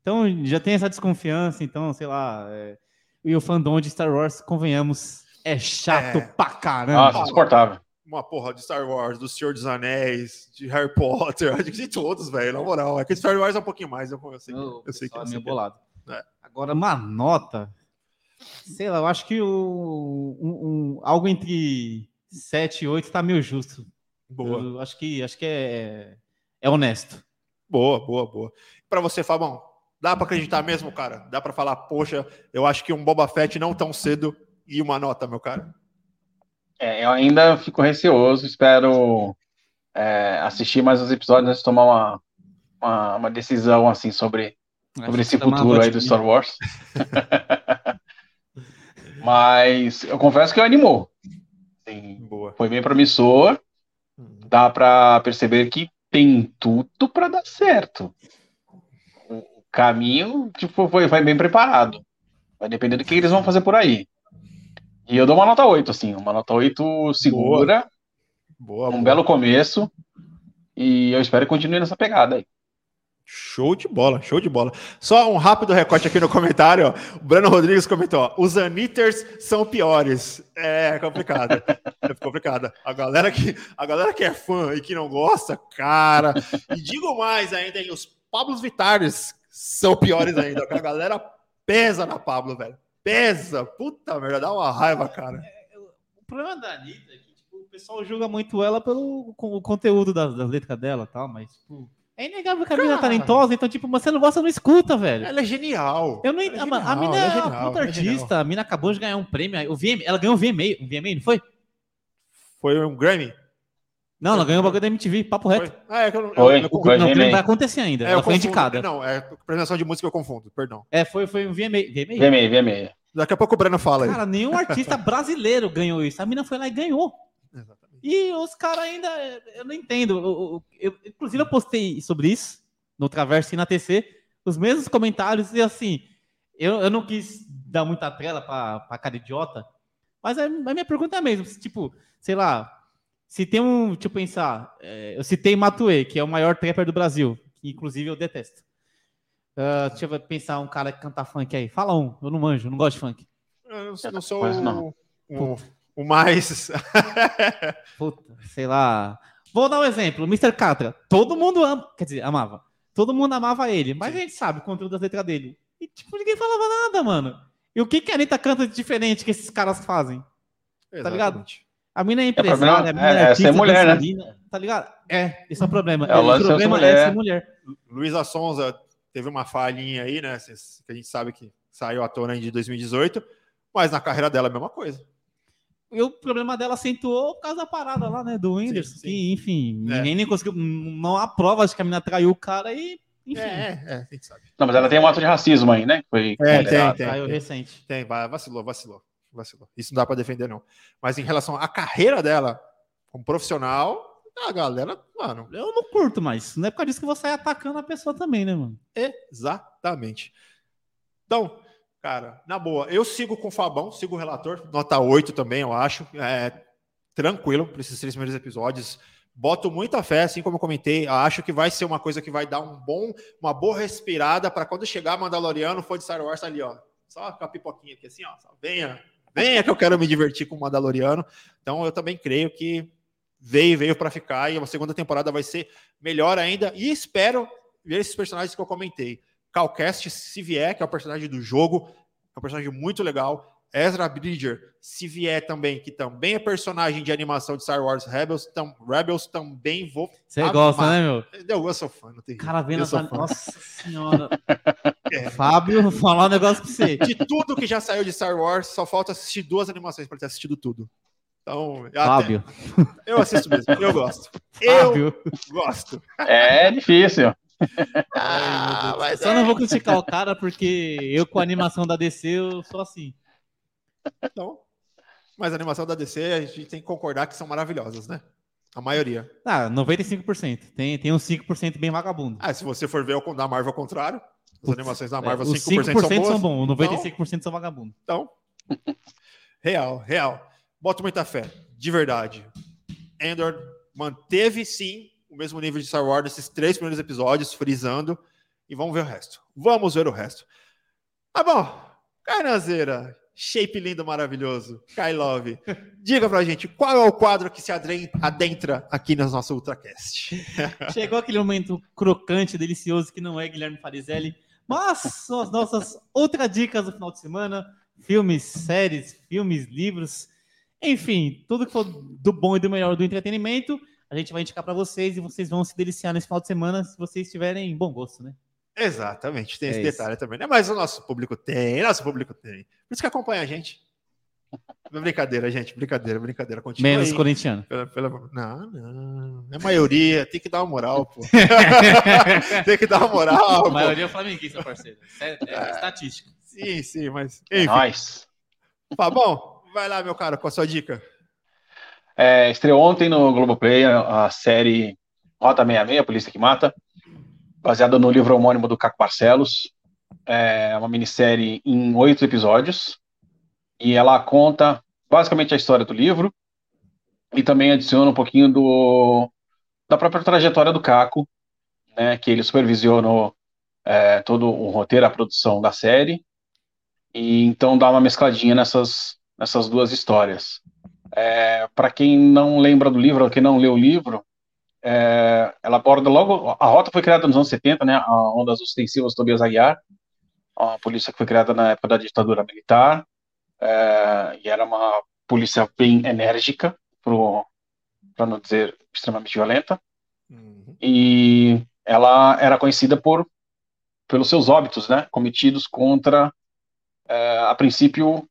[SPEAKER 2] Então já tem essa desconfiança, então, sei lá. é, E o fandom de Star Wars, convenhamos, é chato
[SPEAKER 1] É.
[SPEAKER 2] pra caramba.
[SPEAKER 3] Nossa, insuportável.
[SPEAKER 1] uma porra de Star Wars, do Senhor dos Anéis, de Harry Potter, (laughs) de todos, velho, na moral. É que Star Wars é um pouquinho mais, eu, eu sei, que-
[SPEAKER 2] Eu,
[SPEAKER 1] eu sei que
[SPEAKER 2] é meio bolado.
[SPEAKER 1] É.
[SPEAKER 2] Agora, uma nota. Sei lá, eu acho que o, um- um- algo entre 7 e 8 tá meio justo. Boa. Eu acho que, acho que é, é honesto.
[SPEAKER 1] Boa, boa, boa. Para você, Fabão, dá para acreditar mesmo, cara? Dá para falar, poxa, eu acho que um Boba Fett não tão cedo e uma nota, meu cara?
[SPEAKER 3] É, eu ainda fico receoso, espero é, assistir mais uns episódios antes de tomar uma, uma, uma decisão assim sobre, sobre esse futuro aí do Star Wars. (laughs) Mas eu confesso que eu animou. Sim, foi bem promissor. Uhum. Dá para perceber que tem tudo para dar certo. Caminho tipo, foi, foi bem preparado. Vai depender do que eles vão fazer por aí. E eu dou uma nota 8, assim, uma nota 8 segura. Boa. boa um boa. belo começo. E eu espero que continue nessa pegada aí.
[SPEAKER 1] Show de bola, show de bola. Só um rápido recorte aqui no comentário. Ó. O Breno Rodrigues comentou: ó, os Anitters são piores. É complicado. (laughs) é complicado. A galera, que, a galera que é fã e que não gosta, cara. E digo mais ainda, hein, os Pablos Vitares são piores ainda. A galera pesa na Pablo, velho. Pesa. Puta merda, dá uma raiva, cara. É,
[SPEAKER 2] o problema da Anitta é que tipo, o pessoal julga muito ela pelo o conteúdo das, das letras dela e tal, mas tipo é inegável que a mina é talentosa, então, tipo, você não gosta, não escuta, velho.
[SPEAKER 1] Ela é genial.
[SPEAKER 2] Eu não, é a, genial, a mina é, é uma puta é artista. A mina acabou de ganhar um prêmio. O VM, ela ganhou um VMA, um VMA, não foi?
[SPEAKER 1] Foi um Grammy?
[SPEAKER 2] Não, ela ganhou o bagulho da MTV, papo reto.
[SPEAKER 3] Ah, é que eu eu, eu,
[SPEAKER 2] foi, não, não vai acontecer ainda. É, ela foi indicada.
[SPEAKER 1] Não, é apresentação de música eu confundo, perdão.
[SPEAKER 2] É, foi, foi um VMA.
[SPEAKER 3] VMA, VMA. VMA.
[SPEAKER 1] Daqui a pouco o Breno fala
[SPEAKER 2] aí. Cara, nenhum artista (laughs) brasileiro ganhou isso. A mina foi lá e ganhou. Exatamente. E os caras ainda. Eu não entendo. Eu, eu, inclusive, eu postei sobre isso no Traverso e na TC, os mesmos comentários, e assim, eu, eu não quis dar muita trela para cara idiota, mas a, a, minha pergunta é a mesma, tipo, sei lá, se tem um, deixa eu pensar, é, eu citei Matue, que é o maior trapper do Brasil, que inclusive eu detesto. Uh, deixa eu pensar um cara que canta funk aí. Fala um, eu não manjo, eu não gosto de funk.
[SPEAKER 1] Eu não sou o, o, o, mais. (laughs)
[SPEAKER 2] Puta, sei lá. Vou dar um exemplo, Mr. Catra. Todo mundo ama, quer dizer, amava. Todo mundo amava ele, mas Sim. a gente sabe o conteúdo das letras dele. E, tipo, ninguém falava nada, mano. E o que, que a Anitta canta de diferente que esses caras fazem? Exatamente. Tá ligado? A mina é, é empresária, é, a mina é,
[SPEAKER 3] é artista, é ser mulher, né?
[SPEAKER 2] Tá ligado? É, esse é o problema.
[SPEAKER 3] É, o, o problema
[SPEAKER 2] é ser mulher.
[SPEAKER 1] Luísa Sonza teve uma falhinha aí, né? Que a gente sabe que saiu à tona de 2018, mas na carreira dela é a mesma coisa.
[SPEAKER 2] E o problema dela acentuou por causa da parada lá, né? Do Whindersson, sim, sim. que, enfim, é. ninguém nem conseguiu. Não há provas de que a menina traiu o cara e. Enfim. É,
[SPEAKER 3] é, a gente sabe. Não, mas ela tem um ato de racismo aí, né?
[SPEAKER 1] Foi é, tem, tem.
[SPEAKER 2] Traiu recente.
[SPEAKER 1] Tem, vacilou, vacilou, vacilou. Isso não dá pra defender, não. Mas em relação à carreira dela como profissional, a galera, mano.
[SPEAKER 2] Eu não curto mais. Não é por causa disso que você sai atacando a pessoa também, né, mano?
[SPEAKER 1] Exatamente. Então, Cara, na boa, eu sigo com o Fabão, sigo o relator, nota 8 também, eu acho. É, tranquilo para esses três primeiros episódios. Boto muita fé, assim como eu comentei. Acho que vai ser uma coisa que vai dar um bom, uma boa respirada para quando chegar Mandaloriano, for de Star Wars tá ali, ó. Só com a pipoquinha aqui, assim, ó. venha, venha que eu quero me divertir com o Mandaloriano. Então eu também creio que veio, veio para ficar e a segunda temporada vai ser melhor ainda. E espero ver esses personagens que eu comentei. Calcast, se vier, que é o personagem do jogo, é um personagem muito legal. Ezra Bridger, se vier também, que também é personagem de animação de Star Wars Rebels, tam, Rebels também vou.
[SPEAKER 2] Você gosta, né, meu?
[SPEAKER 1] Eu, eu sou fã, não tem
[SPEAKER 2] Cara, vendo essa. Nossa senhora. (laughs) É. Fábio, vou falar um negócio pra você.
[SPEAKER 1] De tudo que já saiu de Star Wars, só falta assistir duas animações para ter assistido tudo. Então,
[SPEAKER 2] Fábio.
[SPEAKER 1] Até... Eu assisto mesmo, eu gosto. Fábio. Eu gosto.
[SPEAKER 3] É difícil.
[SPEAKER 2] Ah, mas Só é... não vou criticar o cara porque eu com a animação da DC eu sou assim.
[SPEAKER 1] Então, mas a animação da DC a gente tem que concordar que são maravilhosas, né? A maioria.
[SPEAKER 2] Ah, 95%. Tem, tem uns 5% bem vagabundo.
[SPEAKER 1] Ah, se você for ver o da Marvel ao contrário, as animações da Marvel,
[SPEAKER 2] é, 5%, 5% são, boas, são bons, 95% então, são vagabundo.
[SPEAKER 1] Então, real, real. Boto muita fé, de verdade. Endor manteve sim o mesmo nível de Star Wars nesses três primeiros episódios, frisando. E vamos ver o resto. Vamos ver o resto. Tá bom. Carnazeira, shape lindo, maravilhoso. Kai Love, (laughs) diga pra gente qual é o quadro que se adentra aqui no nosso Ultracast.
[SPEAKER 2] Chegou aquele momento crocante, delicioso, que não é Guilherme Farizelli, mas são as nossas outras dicas do final de semana: filmes, séries, filmes, livros, enfim, tudo que for do bom e do melhor do entretenimento a gente vai indicar para vocês e vocês vão se deliciar nesse final de semana se vocês tiverem bom gosto, né?
[SPEAKER 1] Exatamente, tem é esse isso. detalhe também, né? Mas o nosso público tem, nosso público tem. Por isso que acompanha a gente. Brincadeira, gente, brincadeira, brincadeira.
[SPEAKER 2] Continua Menos aí. corintiano.
[SPEAKER 1] Pela, pela... Não, não. É maioria, tem que dar uma moral, pô. (laughs) tem que dar uma moral.
[SPEAKER 2] A maioria é flamenguista, parceiro. É, é, é, estatística.
[SPEAKER 1] Sim, sim, mas. Enfim. Nós. Tá bom, vai lá, meu cara, com a sua dica.
[SPEAKER 3] É, estreou ontem no Globoplay a, a série Rota 66, a Polícia que Mata, baseada no livro homônimo do Caco Barcelos. É uma minissérie em oito episódios e ela conta basicamente a história do livro e também adiciona um pouquinho do, da própria trajetória do Caco, né, que ele supervisionou é, todo o roteiro, a produção da série, e então dá uma mescladinha nessas, nessas duas histórias. É, Para quem não lembra do livro, ou quem não leu o livro, é, ela aborda logo. A rota foi criada nos anos 70, né? A Ondas Ostensivas Tobias Aguiar, a polícia que foi criada na época da ditadura militar, é, e era uma polícia bem enérgica, para não dizer extremamente violenta. Uhum. E ela era conhecida por pelos seus óbitos, né? Cometidos contra, é, a princípio,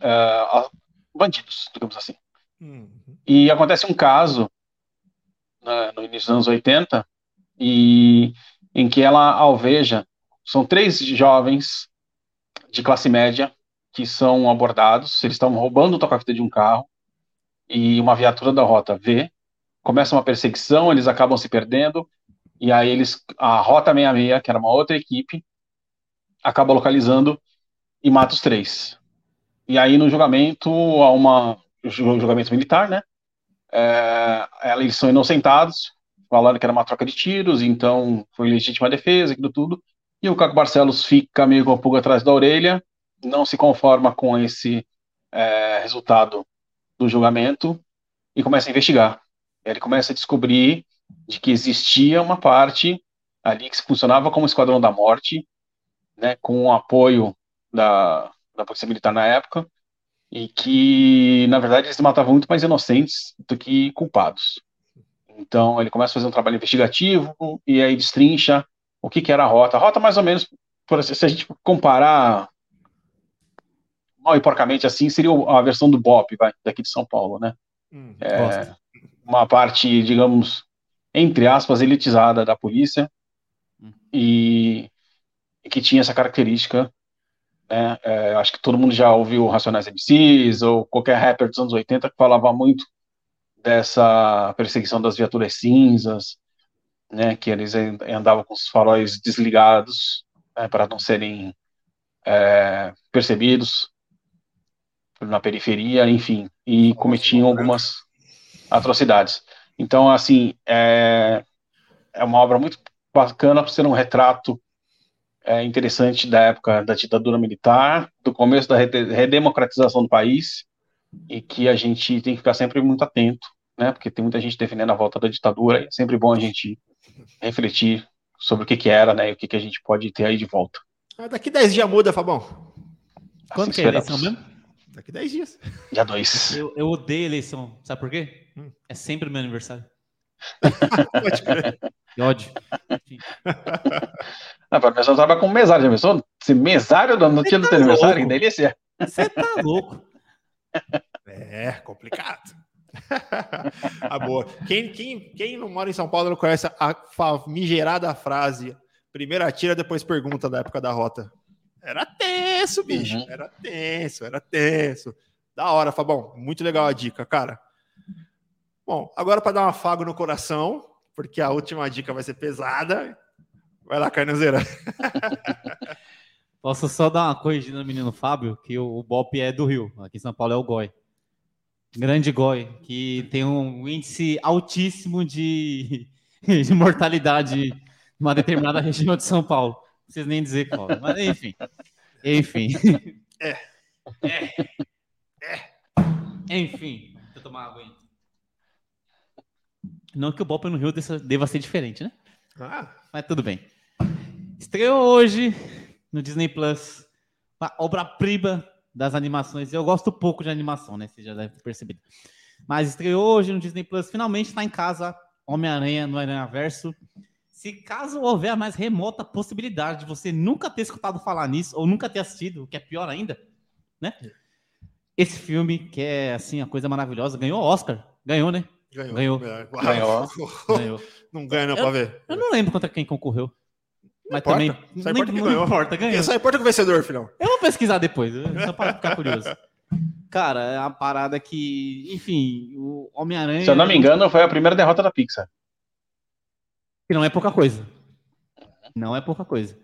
[SPEAKER 3] é, bandidos, digamos assim. Uhum. E acontece um caso né, no início dos anos 80 e em que ela alveja são três jovens de classe média que são abordados, eles estão roubando o toca-fita de um carro e uma viatura da rota vê, começa uma perseguição, eles acabam se perdendo e aí eles a rota 66, que era uma outra equipe, acaba localizando e mata os três. E aí no julgamento, há uma julgamento militar, né? É, eles são inocentados, falando que era uma troca de tiros, então foi legítima defesa, aquilo tudo. E o Caco Barcelos fica meio com a pulga atrás da orelha, não se conforma com esse é, resultado do julgamento e começa a investigar. Ele começa a descobrir de que existia uma parte ali que funcionava como esquadrão da morte, né, com o apoio da, da Polícia Militar na época, e que, na verdade, eles matavam muito mais inocentes do que culpados. Então, ele começa a fazer um trabalho investigativo e aí destrincha o que, que era a rota. A rota, mais ou menos, se a gente comparar mal e porcamente assim, seria a versão do BOP, vai, daqui de São Paulo, né? Hum, é, uma parte, digamos, entre aspas, elitizada da polícia hum. e, e que tinha essa característica né? É, acho que todo mundo já ouviu Racionais MCs ou qualquer rapper dos anos 80 que falava muito dessa perseguição das viaturas cinzas, né, que eles andavam com os faróis desligados né, para não serem é, percebidos na periferia, enfim, e cometiam algumas atrocidades. Então, assim, é, é uma obra muito bacana por ser um retrato é, interessante da época da ditadura militar, do começo da redemocratização do país, e que a gente tem que ficar sempre muito atento, né? Porque tem muita gente defendendo a volta da ditadura, e é sempre bom a gente refletir sobre o que, que era, né? E o que, que a gente pode ter aí de volta.
[SPEAKER 1] Ah, daqui 10 dias muda, Fabão.
[SPEAKER 2] Quando assim que é a eleição mesmo?
[SPEAKER 1] Daqui 10 dias.
[SPEAKER 3] Dia 2.
[SPEAKER 2] Eu, eu, odeio eleição. Sabe por quê? Hum. É sempre o meu aniversário. (laughs)
[SPEAKER 1] Pode crer.
[SPEAKER 2] Que ódio.
[SPEAKER 3] Não, a pessoa trabalha com mesário, já pensou? Se mesário no dia do teu aniversário, ainda ele ia
[SPEAKER 2] Você tá louco.
[SPEAKER 1] É, complicado. (laughs) ah, boa. Quem, quem, quem não mora em São Paulo não conhece a famigerada frase primeiro atira, depois pergunta da época da rota. Era tenso, bicho. Uhum. Era tenso, era tenso. Da hora, Fabão. Muito legal a dica, cara. Bom, agora para dar um afago no coração, porque a última dica vai ser pesada. Vai lá, Carnezeira. (laughs)
[SPEAKER 2] Posso só dar uma corrigida no menino Fábio, que o, o Bop é do Rio. Aqui em São Paulo é o Goi. Grande Goi, que tem um índice altíssimo de, (laughs) de mortalidade numa determinada região de São Paulo. Não preciso nem dizer qual. Mas enfim. Enfim.
[SPEAKER 1] É. É.
[SPEAKER 2] É. Enfim. Deixa eu tomar água aí. Não que o Bop no Rio deva ser diferente, né? Ah. Mas tudo bem. Estreou hoje no Disney Plus uma obra-prima das animações. Eu gosto pouco de animação, né? Você já deve ter percebido. Mas estreou hoje no Disney Plus, finalmente está em casa Homem-Aranha no Aranha Verso. Se caso houver a mais remota possibilidade de você nunca ter escutado falar nisso, ou nunca ter assistido, o que é pior ainda, né? Esse filme, que é assim, a coisa maravilhosa, ganhou Oscar. Ganhou, né?
[SPEAKER 1] Ganhou.
[SPEAKER 2] Ganhou.
[SPEAKER 3] Ganhou. (laughs)
[SPEAKER 2] ganhou.
[SPEAKER 1] Não ganha não pra ver.
[SPEAKER 2] Eu não lembro contra quem concorreu. Mas
[SPEAKER 1] importa.
[SPEAKER 2] também.
[SPEAKER 1] Só
[SPEAKER 2] nem-
[SPEAKER 1] importa que
[SPEAKER 2] não importa, ganhou.
[SPEAKER 1] Só importa o vencedor, filhão.
[SPEAKER 2] Eu vou pesquisar depois, só para ficar curioso. Cara, é uma parada que, enfim, o Homem-Aranha.
[SPEAKER 3] Se eu não me engano, foi a primeira derrota da Pixar.
[SPEAKER 2] Que não é pouca coisa. Não é pouca coisa.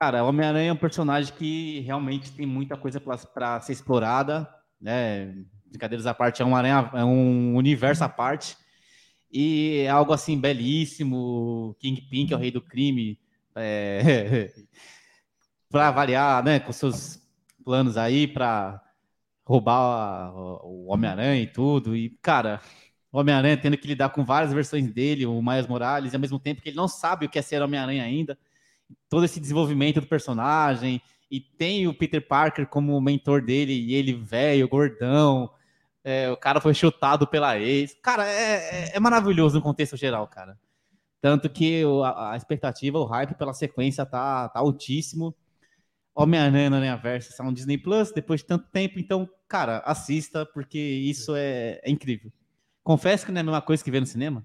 [SPEAKER 2] Cara, o Homem-Aranha é um personagem que realmente tem muita coisa para ser explorada, né? Brincadeiras à parte, é um, aranha, é um universo à parte. E é algo assim belíssimo. Kingpin, que é o rei do crime, é... (laughs) para variar, né? Com seus planos aí para roubar o Homem-Aranha e tudo. E, cara, Homem-Aranha tendo que lidar com várias versões dele, o Miles Morales, e ao mesmo tempo que ele não sabe o que é ser Homem-Aranha ainda. Todo esse desenvolvimento do personagem. E tem o Peter Parker como mentor dele, e ele velho, gordão. é, o cara foi chutado pela ex. Cara, é, é- é maravilhoso no contexto geral, cara. Tanto que a, expectativa, o hype pela sequência tá, tá altíssimo. Homem-Aranha no Aranhaverso está no Disney Plus depois de tanto tempo. Então, cara, assista, porque isso é, é incrível. Confesso que não é a mesma coisa que ver no cinema.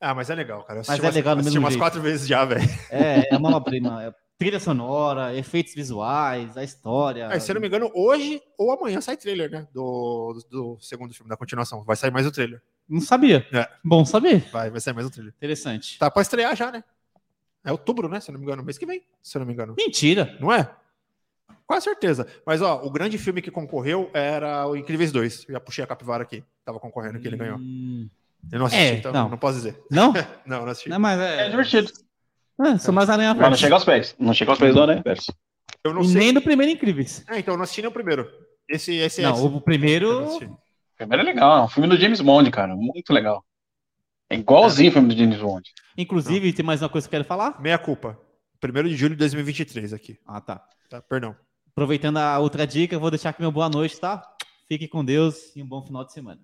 [SPEAKER 1] Ah, mas é legal, cara. Eu
[SPEAKER 2] Mas é
[SPEAKER 1] umas-
[SPEAKER 2] legal do
[SPEAKER 1] assisti
[SPEAKER 2] mesmo
[SPEAKER 1] umas
[SPEAKER 2] jeito.
[SPEAKER 1] quatro vezes já, velho.
[SPEAKER 2] É, é uma obra-prima. É trilha sonora, efeitos visuais, a história.
[SPEAKER 1] É, se eu não me engano, hoje ou amanhã sai trailer, né? Do, do segundo filme, da continuação. Vai sair mais o trailer.
[SPEAKER 2] Não sabia.
[SPEAKER 1] É.
[SPEAKER 2] Bom saber.
[SPEAKER 1] Vai, vai sair mais o trailer.
[SPEAKER 2] Interessante.
[SPEAKER 1] Tá pra estrear já, né? É outubro, né? Se eu não me engano, mês que vem. Se eu não me engano.
[SPEAKER 2] Mentira.
[SPEAKER 1] Não é? Quase certeza. Mas, ó, o grande filme que concorreu era o Incríveis 2. Eu já puxei a capivara aqui. Tava concorrendo que ele ganhou. Eu não assisti,
[SPEAKER 2] É,
[SPEAKER 1] então
[SPEAKER 2] não.
[SPEAKER 1] não. posso dizer.
[SPEAKER 2] Não? (laughs)
[SPEAKER 1] Não, não assisti.
[SPEAKER 2] Não, mas
[SPEAKER 3] É
[SPEAKER 2] é.
[SPEAKER 3] divertido.
[SPEAKER 2] é sou mais aranha
[SPEAKER 3] Mas não chega aos pés. Não chega aos pés do Aranha Verso.
[SPEAKER 1] Eu não sei.
[SPEAKER 2] nem do primeiro Incríveis.
[SPEAKER 1] É, então eu não assisti nem o primeiro. Esse, esse
[SPEAKER 2] Não,
[SPEAKER 1] esse.
[SPEAKER 2] o
[SPEAKER 1] não
[SPEAKER 2] primeiro.
[SPEAKER 3] O primeiro é legal. É um filme do James Bond, cara. Muito legal. É igualzinho o filme do James Bond.
[SPEAKER 2] Inclusive, tem mais uma coisa que eu quero falar?
[SPEAKER 1] Meia culpa. 1 de julho de 2023 aqui.
[SPEAKER 2] Ah, tá.
[SPEAKER 1] Tá? Perdão.
[SPEAKER 2] Aproveitando a outra dica, vou deixar aqui meu boa noite, tá? Fique com Deus e um bom final de semana.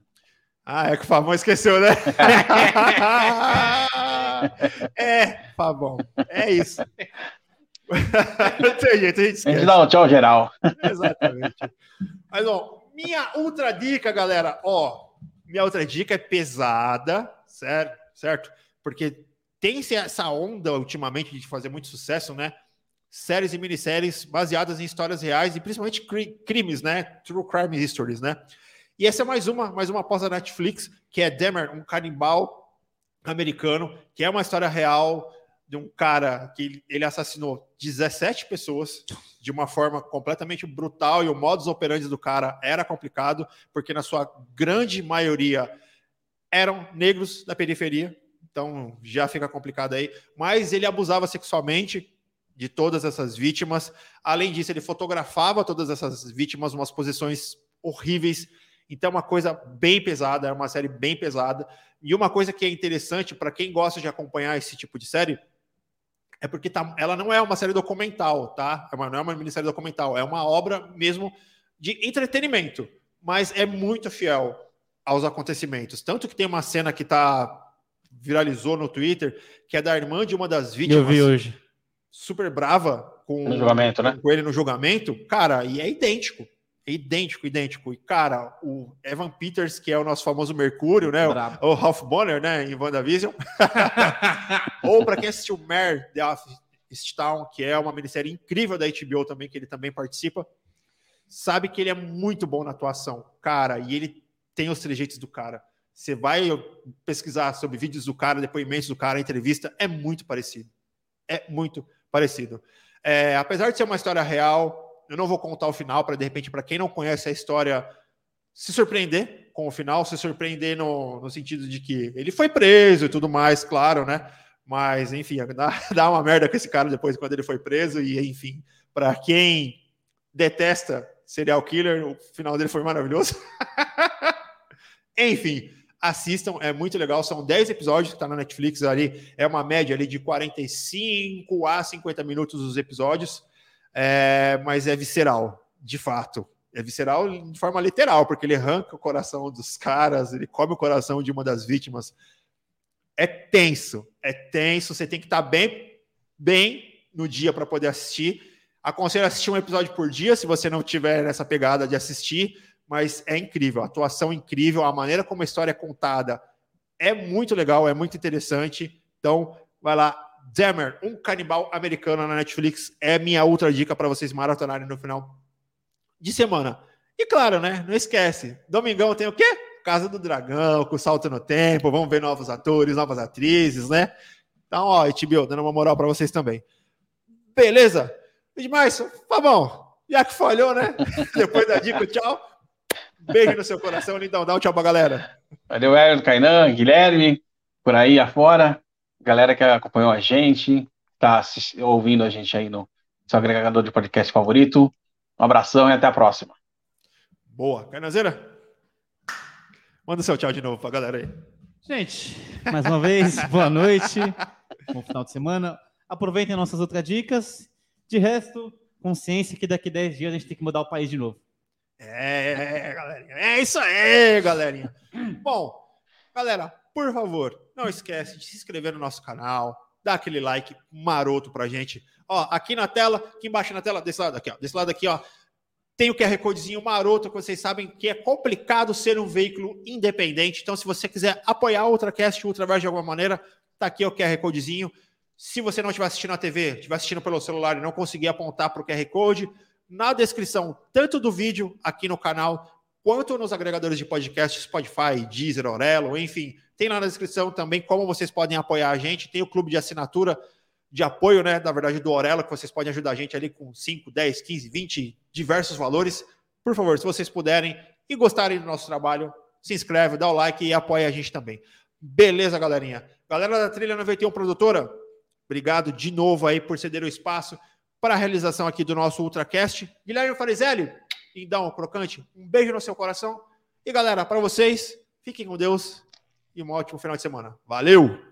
[SPEAKER 1] Ah, é que o Fabão esqueceu, né? (laughs) é, Fabão. É isso. (laughs) Não tem jeito, a gente
[SPEAKER 3] A gente
[SPEAKER 1] esquece.
[SPEAKER 3] dá um tchau geral.
[SPEAKER 1] Exatamente. Mas, ó, minha ultra dica, galera, ó, minha outra dica é pesada, certo? Certo? Porque tem essa onda ultimamente de fazer muito sucesso, né? Séries e minisséries baseadas em histórias reais e principalmente cri- crimes, né? True crime histories, né? E essa é mais uma, mais uma após a Netflix, que é Demer, um canibal americano, que é uma história real de um cara que ele- assassinou 17 pessoas de uma forma completamente brutal e o modus operandi do cara era complicado, porque na sua grande maioria eram negros da periferia, então já fica complicado aí, mas ele abusava sexualmente de todas essas vítimas. Além disso, ele fotografava todas essas vítimas em umas posições horríveis. Então, é uma coisa bem pesada, é uma série bem pesada. E uma coisa que é interessante para quem gosta de acompanhar esse tipo de série é porque tá- ela não é uma série documental, tá? É uma- não é uma minissérie documental, é uma obra mesmo de entretenimento, mas é muito fiel aos acontecimentos. Tanto que tem uma cena que tá viralizou no Twitter, que é da irmã de uma das vítimas
[SPEAKER 2] Eu vi hoje.
[SPEAKER 1] Super brava com,
[SPEAKER 3] No julgamento, né?
[SPEAKER 1] com ele no julgamento, cara, e é idêntico. É idêntico, idêntico. E, cara, o Evan Peters, que é o nosso famoso Mercúrio, né? O,
[SPEAKER 2] Brabo.
[SPEAKER 1] o Ralph Bonner, né? Em WandaVision. (laughs) Ou para quem assistiu Mare, The Office Town, que é uma minissérie incrível da HBO também, que ele também participa, sabe que ele é muito bom na atuação. Cara, e ele tem os trejeitos do cara. Você vai pesquisar sobre vídeos do cara, depoimentos do cara, entrevista, é muito parecido. É muito parecido. É, apesar de ser uma história real, eu não vou contar o final para de repente para quem não conhece a história se surpreender com o final, se surpreender no, no sentido de que ele foi preso e tudo mais, claro, né? Mas enfim, (laughs) dá, dá uma merda com esse cara depois quando ele foi preso e enfim, para quem detesta serial killer, o final dele foi maravilhoso. (laughs) enfim, assistam, é muito legal. São 10 episódios que tá na Netflix ali, é uma média ali de 45 a 50 minutos os episódios, é, mas é visceral, de fato. É visceral de forma literal, porque ele arranca o coração dos caras, ele come o coração de uma das vítimas. É tenso, é tenso. Você tem que estar bem, bem no dia para poder assistir. Aconselho assistir um episódio por dia, se você não tiver nessa pegada de assistir, mas é incrível, a atuação incrível, a maneira como a história é contada é muito legal, é muito interessante. Então, vai lá, Demmer, um canibal americano na Netflix, é minha outra dica para vocês maratonarem no final de semana. E claro, né? Não esquece, domingão tem o quê? Casa do Dragão, com salto no tempo, vamos ver novos atores, novas atrizes, né? Então, ó, HBO, dando uma moral para vocês também. Beleza? Demais, Fabão, já que falhou, né? (laughs) Depois da dica, tchau. Beijo no seu coração, lindão. Dá um tchau pra galera.
[SPEAKER 3] Valeu, Hélio, Kainan, Guilherme, por aí afora. Galera que acompanhou a gente, tá ouvindo a gente aí no seu agregador de podcast favorito. Um abração e até a próxima.
[SPEAKER 1] Boa. Carnazeira, manda seu tchau de novo pra galera aí.
[SPEAKER 2] Gente, (laughs) mais uma vez, boa noite. (laughs) Bom final de semana. Aproveitem nossas outras dicas. De resto, consciência que daqui a 10 dias a gente tem que mudar o país de novo.
[SPEAKER 1] É, galerinha. É isso aí, galerinha. Bom, galera, por favor, não esquece de se inscrever no nosso canal, dar aquele like maroto pra gente. Ó, aqui na tela, aqui embaixo na tela, desse lado aqui, ó, desse lado aqui, ó, tem o QR Codezinho maroto, que vocês sabem que é complicado ser um veículo independente. Então, se você quiser apoiar o Ultracast, o de alguma maneira, tá aqui o QR Codezinho. Se você não estiver assistindo na TV, estiver assistindo pelo celular e não conseguir apontar para o QR Code, na descrição, tanto do vídeo aqui no canal, quanto nos agregadores de podcast, Spotify, Deezer, Orelo, enfim, tem lá na descrição também como vocês podem apoiar a gente. Tem o clube de assinatura de apoio, né? Na verdade, do Orelo, que vocês podem ajudar a gente ali com 5, 10, 15, 20 diversos valores. Por favor, se vocês puderem e gostarem do nosso trabalho, se inscreve, dá o like e apoia a gente também. Beleza, galerinha? Galera da Trilha 91 Produtora, obrigado de novo aí por ceder o espaço para a realização aqui do nosso Ultracast. Guilherme Farizelli, um Crocante, um beijo no seu coração. E galera, para vocês, fiquem com Deus e um ótimo final de semana. Valeu!